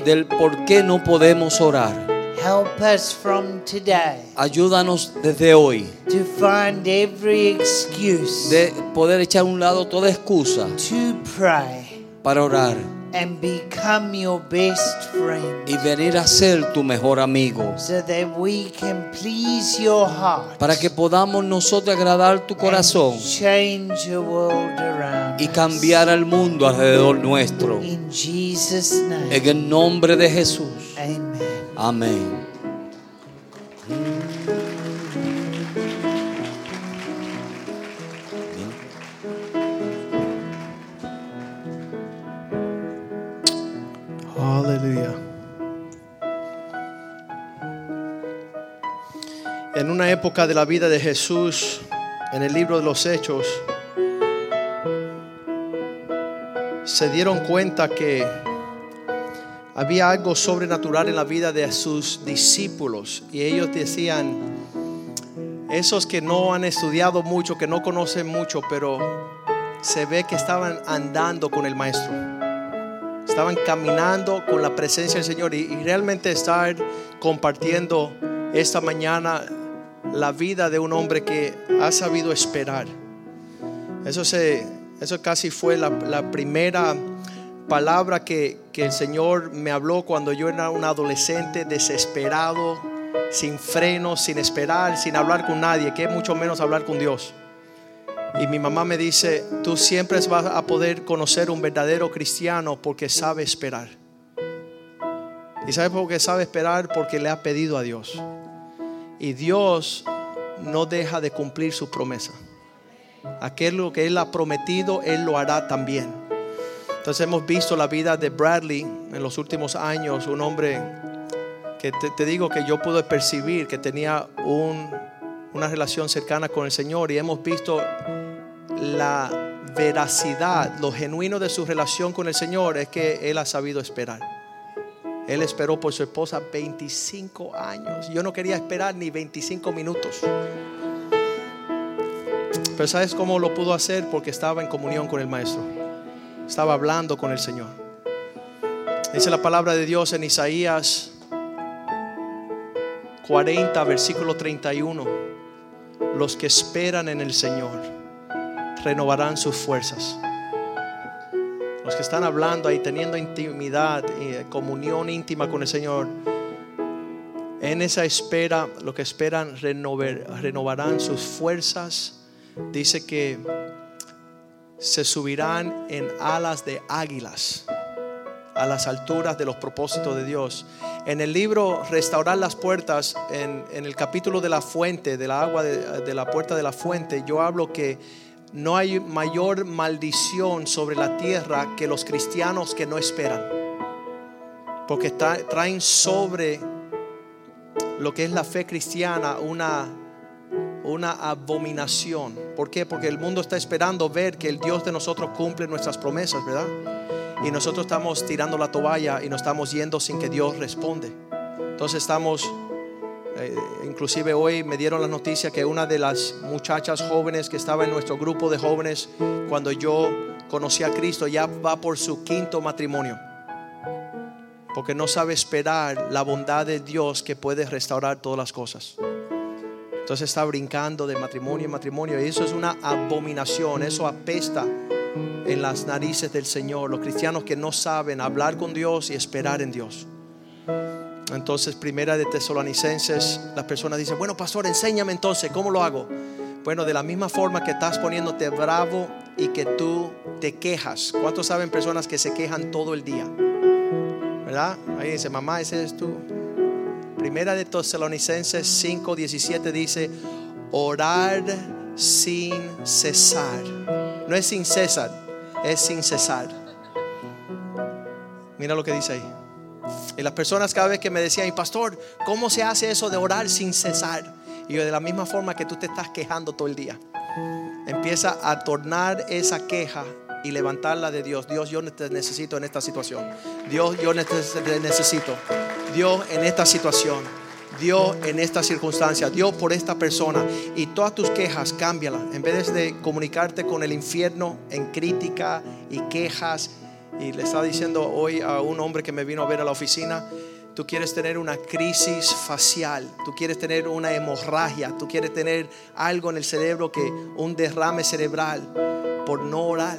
Del por qué no podemos orar. Help us from today Ayúdanos desde hoy to find every excuse de poder echar a un lado toda excusa to pray. para orar and become your best friend y venir a ser tu mejor amigo. so that we can please your heart Para que podamos nosotros agradar tu corazón and change the world around y cambiar al mundo alrededor nuestro. In Jesus' name, En el nombre de Jesús. amen. Amén. Una época de la vida de Jesús, en el libro de los Hechos, se dieron cuenta que había algo sobrenatural en la vida de sus discípulos. Y ellos decían, esos que no han estudiado mucho, que no conocen mucho, pero se ve que estaban andando con el maestro. Estaban caminando con la presencia del Señor y, y realmente estar compartiendo esta mañana la vida de un hombre que ha sabido esperar. Eso, se, eso casi fue la, la primera palabra que, que el Señor me habló cuando yo era un adolescente desesperado, sin freno, sin esperar, sin hablar con nadie, que mucho menos hablar con Dios. Y mi mamá me dice, tú siempre vas a poder conocer un verdadero cristiano porque sabe esperar. ¿Y sabe por qué sabe esperar? Porque le ha pedido a Dios. Y Dios no deja de cumplir su promesa. Aquello que Él ha prometido, Él lo hará también. Entonces hemos visto la vida de Bradley en los últimos años, un hombre que te, digo que yo pude percibir que tenía un- una relación cercana con el Señor y hemos visto la veracidad, lo genuino de su relación con el Señor es que Él ha sabido esperar. Él esperó por su esposa 25 años. Yo no quería esperar ni 25 minutos. Pero ¿sabes cómo lo pudo hacer? Porque estaba en comunión con el Maestro. Estaba hablando con el Señor. Dice la palabra de Dios en Isaías 40, versículo 31. Los que esperan en el Señor renovarán sus fuerzas. Los que están hablando ahí, teniendo intimidad y comunión íntima con el Señor, en esa espera, lo que esperan, renovar- renovarán sus fuerzas. Dice que se subirán en alas de águilas a las alturas de los propósitos de Dios. En el libro Restaurar las puertas, en, en el capítulo de la fuente, de la agua de, de la puerta de la fuente, yo hablo que no hay mayor maldición sobre la tierra que los cristianos que no esperan. Porque tra- traen sobre lo que es la fe cristiana una, una abominación. ¿Por qué? Porque el mundo está esperando ver que el Dios de nosotros cumple nuestras promesas, ¿verdad? Y nosotros estamos tirando la toalla y nos estamos yendo sin que Dios responde. Entonces estamos, eh, inclusive hoy me dieron la noticia que una de las muchachas jóvenes que estaba en nuestro grupo de jóvenes cuando yo conocí a Cristo ya va por su quinto matrimonio. Porque no sabe esperar la bondad de Dios que puede restaurar todas las cosas. Entonces está brincando de matrimonio en matrimonio y eso es una abominación, eso apesta en las narices del Señor, los cristianos que no saben hablar con Dios y esperar en Dios. Entonces, primera de Tesalonicenses, las personas dicen, bueno, pastor, enséñame entonces, ¿cómo lo hago? Bueno, de la misma forma que estás poniéndote bravo y que tú te quejas. ¿Cuántos saben personas que se quejan todo el día? ¿Verdad? Ahí dice, mamá, ese es tú. Primera de Tesalonicenses 5, 17 dice, orar sin cesar. No es sin cesar, es sin cesar. Mira lo que dice ahí. Y las personas cada vez que me decían, y pastor, ¿cómo se hace eso de orar sin cesar? Y yo de la misma forma que tú te estás quejando todo el día. Empieza a tornar esa queja y levantarla de Dios. Dios, yo te necesito en esta situación. Dios, yo te necesito. Dios, en esta situación. Dios, en esta circunstancia. Dios, por esta persona. Y todas tus quejas, cámbialas. En vez de comunicarte con el infierno en crítica y quejas. Y le estaba diciendo hoy a un hombre que me vino a ver a la oficina. Tú quieres tener una crisis facial, tú quieres tener una hemorragia, tú quieres tener algo en el cerebro que un derrame cerebral por no orar,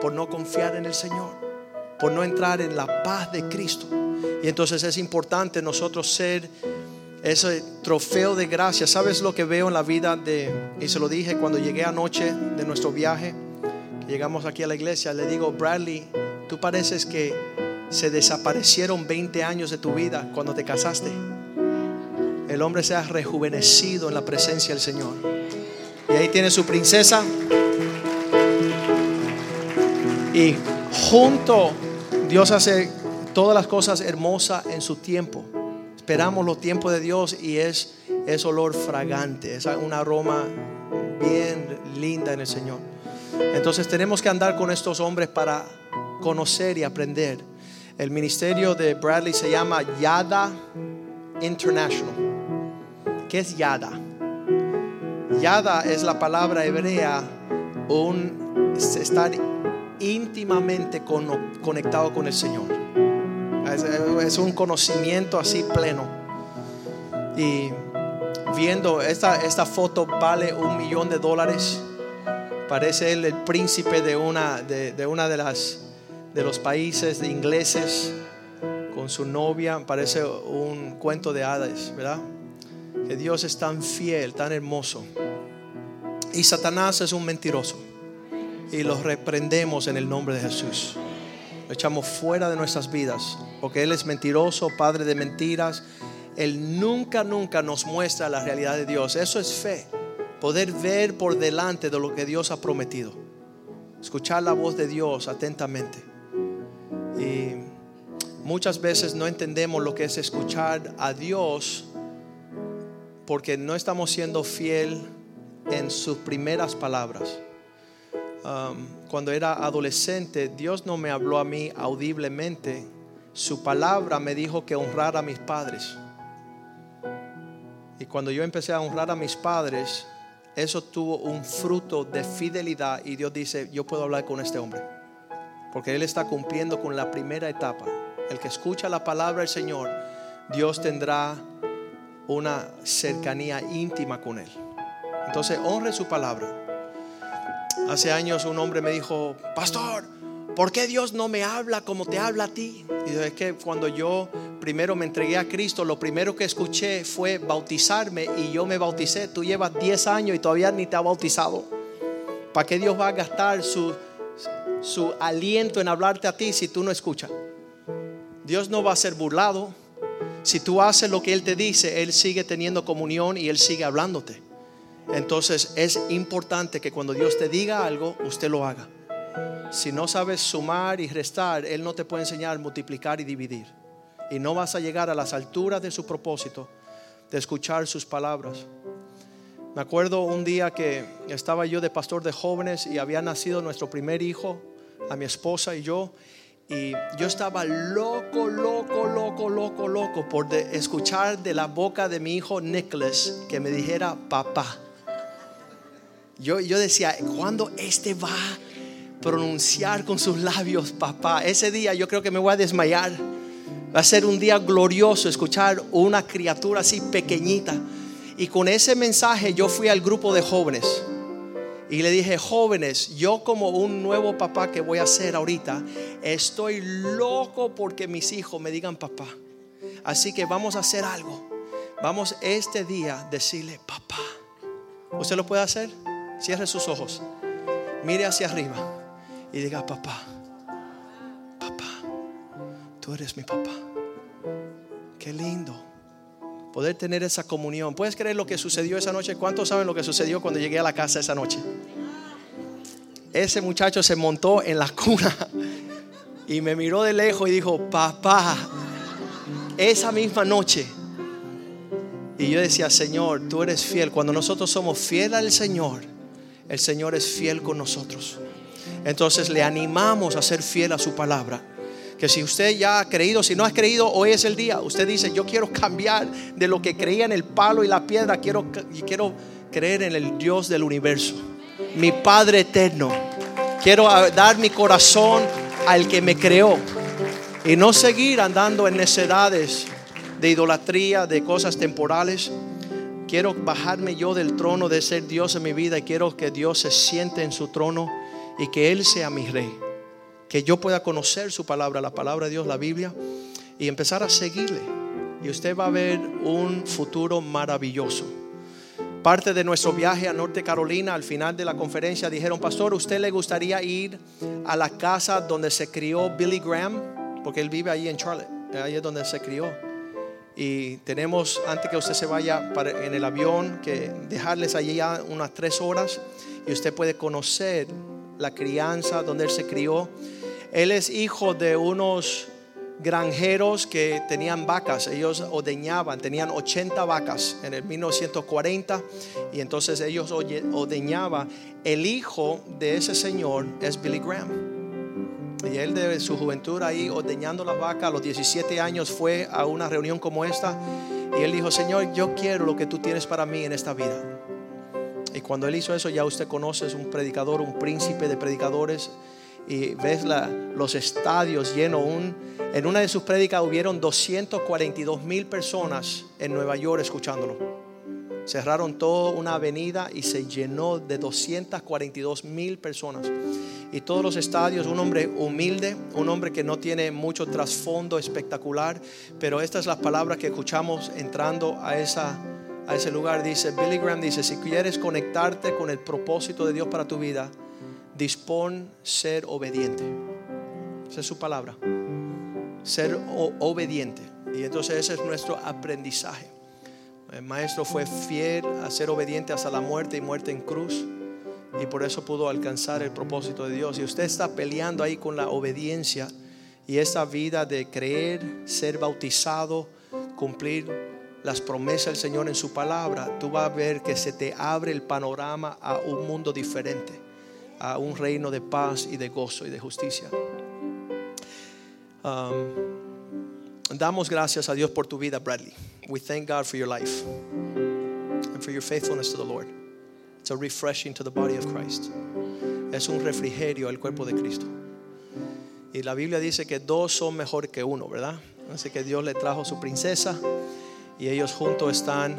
por no confiar en el Señor, por no entrar en la paz de Cristo. Y entonces es importante nosotros ser ese trofeo de gracia. ¿Sabes lo que veo en la vida de, y se lo dije cuando llegué anoche de nuestro viaje, que llegamos aquí a la iglesia, le digo, Bradley, tú pareces que se desaparecieron 20 años de tu vida cuando te casaste. El hombre se ha rejuvenecido en la presencia del Señor. Y ahí tiene su princesa. Y junto Dios hace todas las cosas hermosas en su tiempo. Esperamos los tiempos de Dios y es, es olor fragante, es un aroma bien linda en el Señor. Entonces tenemos que andar con estos hombres para conocer y aprender. El ministerio de Bradley se llama Yada International. ¿Qué es Yada? Yada es la palabra hebrea, un es estar íntimamente con- conectado con el Señor. Es, es un conocimiento así pleno. Y viendo esta, esta foto vale un millón de dólares. Parece él el príncipe de una de, de una de las de los países de ingleses con su novia. Parece un cuento de hadas, ¿verdad? Que Dios es tan fiel, tan hermoso. Y Satanás es un mentiroso. Y lo reprendemos en el nombre de Jesús. Lo echamos fuera de nuestras vidas. Porque Él es mentiroso, padre de mentiras. Él nunca, nunca nos muestra la realidad de Dios. Eso es fe. Poder ver por delante de lo que Dios ha prometido. Escuchar la voz de Dios atentamente. Y muchas veces no entendemos lo que es escuchar a Dios porque no estamos siendo fiel en sus primeras palabras. Um, cuando era adolescente, Dios no me habló a mí audiblemente. Su palabra me dijo que honrara a mis padres. Y cuando yo empecé a honrar a mis padres, eso tuvo un fruto de fidelidad y Dios dice, yo puedo hablar con este hombre. Porque Él está cumpliendo con la primera etapa. El que escucha la palabra del Señor, Dios tendrá una cercanía íntima con Él. Entonces, honre su palabra. Hace años un hombre me dijo, pastor, ¿por qué Dios no me habla como te habla a ti? Y es que cuando yo primero me entregué a Cristo, lo primero que escuché fue bautizarme y yo me bauticé. Tú llevas 10 años y todavía ni te has bautizado. ¿Para qué Dios va a gastar su, su aliento en hablarte a ti si tú no escuchas? Dios no va a ser burlado. Si tú haces lo que Él te dice, Él sigue teniendo comunión y Él sigue hablándote. Entonces es importante que cuando Dios te diga algo, usted lo haga. Si no sabes sumar y restar, Él no te puede enseñar multiplicar y dividir. Y no vas a llegar a las alturas de su propósito de escuchar sus palabras. Me acuerdo un día que estaba yo de pastor de jóvenes y había nacido nuestro primer hijo, a mi esposa y yo. Y yo estaba loco, loco, loco, loco, loco por escuchar de la boca de mi hijo Nicholas que me dijera papá. Yo, yo decía, ¿cuándo este va a pronunciar con sus labios papá? Ese día yo creo que me voy a desmayar. Va a ser un día glorioso escuchar una criatura así pequeñita. Y con ese mensaje yo fui al grupo de jóvenes. Y le dije, jóvenes, yo como un nuevo papá que voy a ser ahorita, estoy loco porque mis hijos me digan papá. Así que vamos a hacer algo. Vamos este día decirle papá. ¿Usted lo puede hacer? Cierre sus ojos. Mire hacia arriba y diga, papá, papá, tú eres mi papá. Qué lindo poder tener esa comunión. ¿Puedes creer lo que sucedió esa noche? ¿Cuántos saben lo que sucedió cuando llegué a la casa esa noche? Ese muchacho se montó en la cuna y me miró de lejos y dijo, papá, esa misma noche. Y yo decía, Señor, tú eres fiel. Cuando nosotros somos fieles al Señor, el Señor es fiel con nosotros. Entonces le animamos a ser fiel a su palabra. Que si usted ya ha creído, si no ha creído, hoy es el día. Usted dice, yo quiero cambiar de lo que creía en el palo y la piedra, quiero, quiero creer en el Dios del universo, mi Padre eterno. Quiero dar mi corazón al que me creó y no seguir andando en necedades de idolatría, de cosas temporales. Quiero bajarme yo del trono de ser Dios en mi vida y quiero que Dios se siente en su trono y que Él sea mi rey. Que yo pueda conocer su palabra, la palabra de Dios, la Biblia, y empezar a seguirle. Y usted va a ver un futuro maravilloso. Parte de nuestro viaje a Norte Carolina, al final de la conferencia, dijeron, pastor, ¿usted le gustaría ir a la casa donde se crió Billy Graham? Porque él vive ahí en Charlotte, ahí es donde se crió. Y tenemos, antes que usted se vaya para, en el avión, que dejarles allí ya unas tres horas y usted puede conocer la crianza donde él se crió. Él es hijo de unos granjeros que tenían vacas, ellos ordeñaban, tenían 80 vacas en el 1940 y entonces ellos ordeñaban. El hijo de ese señor es Billy Graham. Y él de su juventud ahí ordeñando las vacas a los 17 años fue a una reunión como esta y él dijo, Señor, yo quiero lo que tú tienes para mí en esta vida. Y cuando él hizo eso ya usted conoce, es un predicador, un príncipe de predicadores y ves los estadios llenos. Un, en una de sus prédicas hubieron 242 mil personas en Nueva York escuchándolo. Cerraron toda una avenida y se llenó de 242 mil personas. Y todos los estadios, un hombre humilde, un hombre que no tiene mucho trasfondo espectacular, pero esta es la palabra que escuchamos entrando a, esa, a ese lugar. Dice, Billy Graham dice, si quieres conectarte con el propósito de Dios para tu vida, dispón ser obediente. Esa es su palabra. Ser obediente. Y entonces ese es nuestro aprendizaje. El maestro fue fiel a ser obediente hasta la muerte y muerte en cruz. Y por eso pudo alcanzar el propósito de Dios. Y usted está peleando ahí con la obediencia y esa vida de creer, ser bautizado, cumplir las promesas del Señor en su palabra. Tú vas a ver que se te abre el panorama a un mundo diferente, a un reino de paz y de gozo y de justicia. Um, damos gracias a Dios por tu vida, Bradley. We thank God for your life and for your faithfulness to the Lord. It's a refreshing to the body of Christ. Es un refrigerio al cuerpo de Cristo. Y la Biblia dice que dos son mejor que uno, ¿verdad? Así que Dios le trajo su princesa y ellos juntos están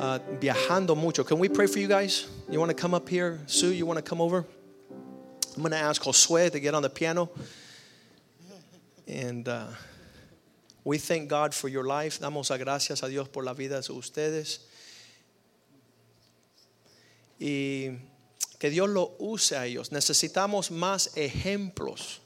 uh, viajando mucho. Can we pray for you guys? You want to come up here? Sue, you want to come over? I'm going to ask Josue to get on the piano. And uh, we thank God for your life. Damos gracias a Dios por la vida de ustedes. Y que Dios lo use a ellos. Necesitamos más ejemplos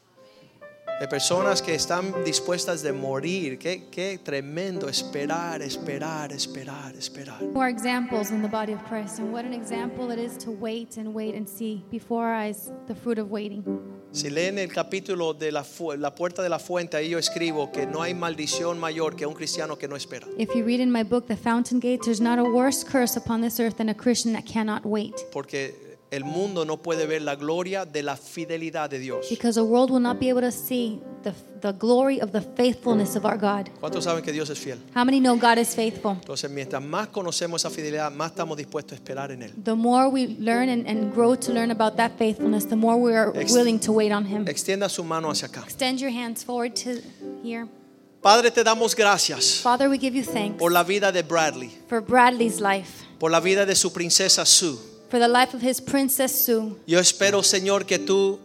de personas que están dispuestas de morir. Qué, qué tremendo esperar, esperar, esperar, esperar. More examples in the body of Christ, and what an example it is to wait and wait and see before our eyes the fruit of waiting. Si leen el capítulo de la, la puerta de la fuente, ahí yo escribo que no hay maldición mayor que un cristiano que no espera. If you read in my book, The Fountain Gate, there's not a worse curse upon this earth than a Christian that cannot wait. Porque el mundo no puede ver la gloria de la fidelidad de Dios. Because the world will not be able to see the, the glory of the faithfulness of our God. ¿Cuántos saben que Dios es fiel? How many know God is faithful? Entonces, mientras más conocemos esa fidelidad, más estamos dispuestos a esperar en Él. The more we learn and, and grow to learn about that faithfulness, the more we are Ex- willing to wait on Him. Extienda su mano hacia acá. Extend your hands forward to here. Padre, te damos gracias Father, we give you thanks por la vida de Bradley, for Bradley's life, por la vida de su princesa Sue. For the life of his Princess Sue. Yo espero, Señor, que tú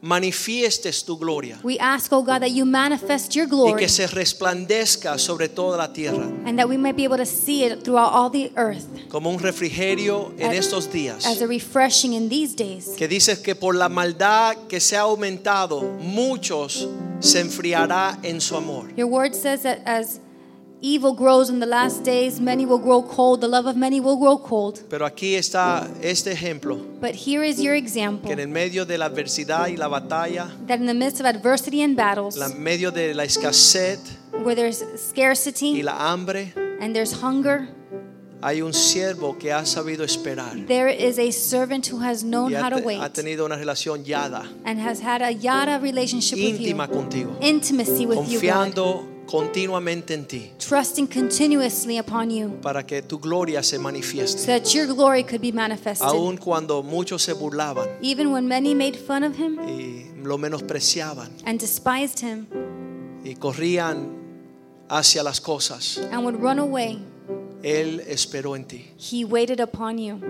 manifiestes tu gloria We ask, oh God, that you manifest your y glory que se resplandezca sobre toda la tierra and that we might be able to see it throughout all the earth como un refrigerio en As- estos días. as a refreshing in these days. Que dices que por la maldad que se ha aumentado, muchos se enfriará en su amor. Your word says that as evil grows in the last days, many will grow cold, the love of many will grow cold. Pero aquí está este ejemplo, But here is your example. que en el medio de la adversidad y la batalla, that in the midst of adversity and battles, en medio de la escasez where there's scarcity, y la hambre, and there's hunger, hay un siervo que ha sabido esperar there is a servant who has known y how to wait ha tenido una relación yada, and has had a yada relationship with you, íntima contigo, intimacy with you, God, confiando continuamente en ti trusting continuously upon you, para que tu gloria se so manifieste. that your glory could be manifested. Aun cuando muchos se burlaban Even when many made fun of him y lo menospreciaban and despised him y corrían hacia las cosas, and would run away, Él esperó en ti, he waited upon you,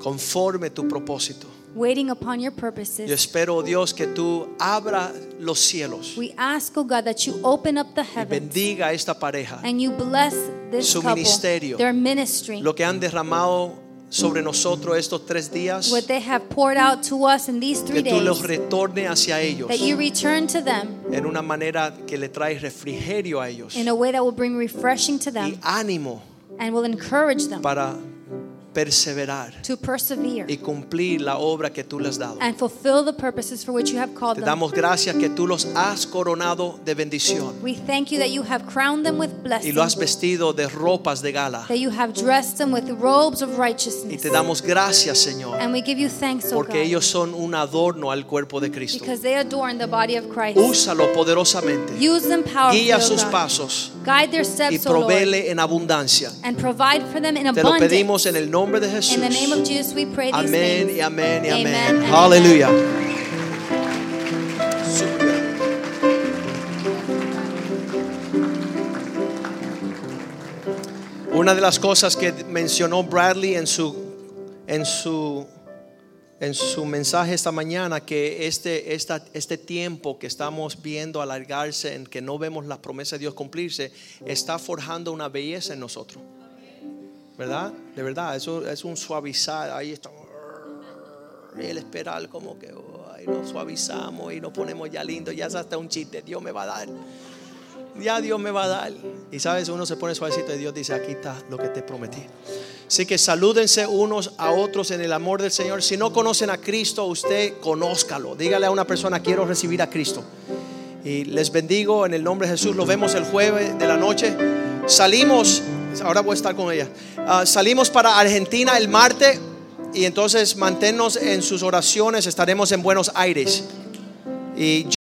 conforme tu propósito. Waiting upon your Yo purposes. espero, oh Dios, que tú los cielos We ask, oh God, that you open up the y heavens bendiga a esta pareja, and you bless this Su couple, ministerio. their ministry, lo que han derramado sobre nosotros estos tres días, what they have poured out to us in these que three tú los days, retorne hacia ellos that you return to them en una manera que le trae refrigerio a ellos in a way that will bring refreshing to y them ánimo and will encourage them para perseverar to persevere y cumplir la obra que tú les has dado. and fulfill the purposes for which you have called Te them. damos gracias que tú los has coronado de bendición We thank you that you have crowned them with y lo has vestido de ropas de gala. that you have dressed them with robes of Y righteousness. te damos gracias, Señor, And we give you thanks, O porque ellos son un adorno al cuerpo de Cristo. because they adorn the body of Christ. Úsalo poderosamente. Guía sus pasos Guide their y provéele en abundancia. and provide for them in Te lo pedimos en el nombre de Jesús. In the name of Jesus, we pray these Amén y amén y amén. Aleluya. Una de las cosas que mencionó Bradley en su en su en su mensaje esta mañana que este, esta- este tiempo que estamos viendo alargarse, en que no vemos la promesa de Dios cumplirse, está forjando una belleza en nosotros. ¿Verdad? De verdad, eso es un suavizar. Ahí está. Y el esperar como que oh, nos suavizamos y nos ponemos ya lindo. Ya es hasta un chiste. Dios me va a dar. ya Dios me va a dar. Y sabes, uno se pone suavecito y Dios dice, aquí está lo que te prometí. Así que salúdense unos a otros en el amor del Señor. Si no conocen a Cristo, usted conózcalo. Dígale a una persona, quiero recibir a Cristo. Y les bendigo en el nombre de Jesús. Los vemos el jueves de la noche. Salimos, ahora voy a estar con ella. Ah, salimos para Argentina el martes. Y entonces manténnos en sus oraciones. Estaremos en Buenos Aires. Y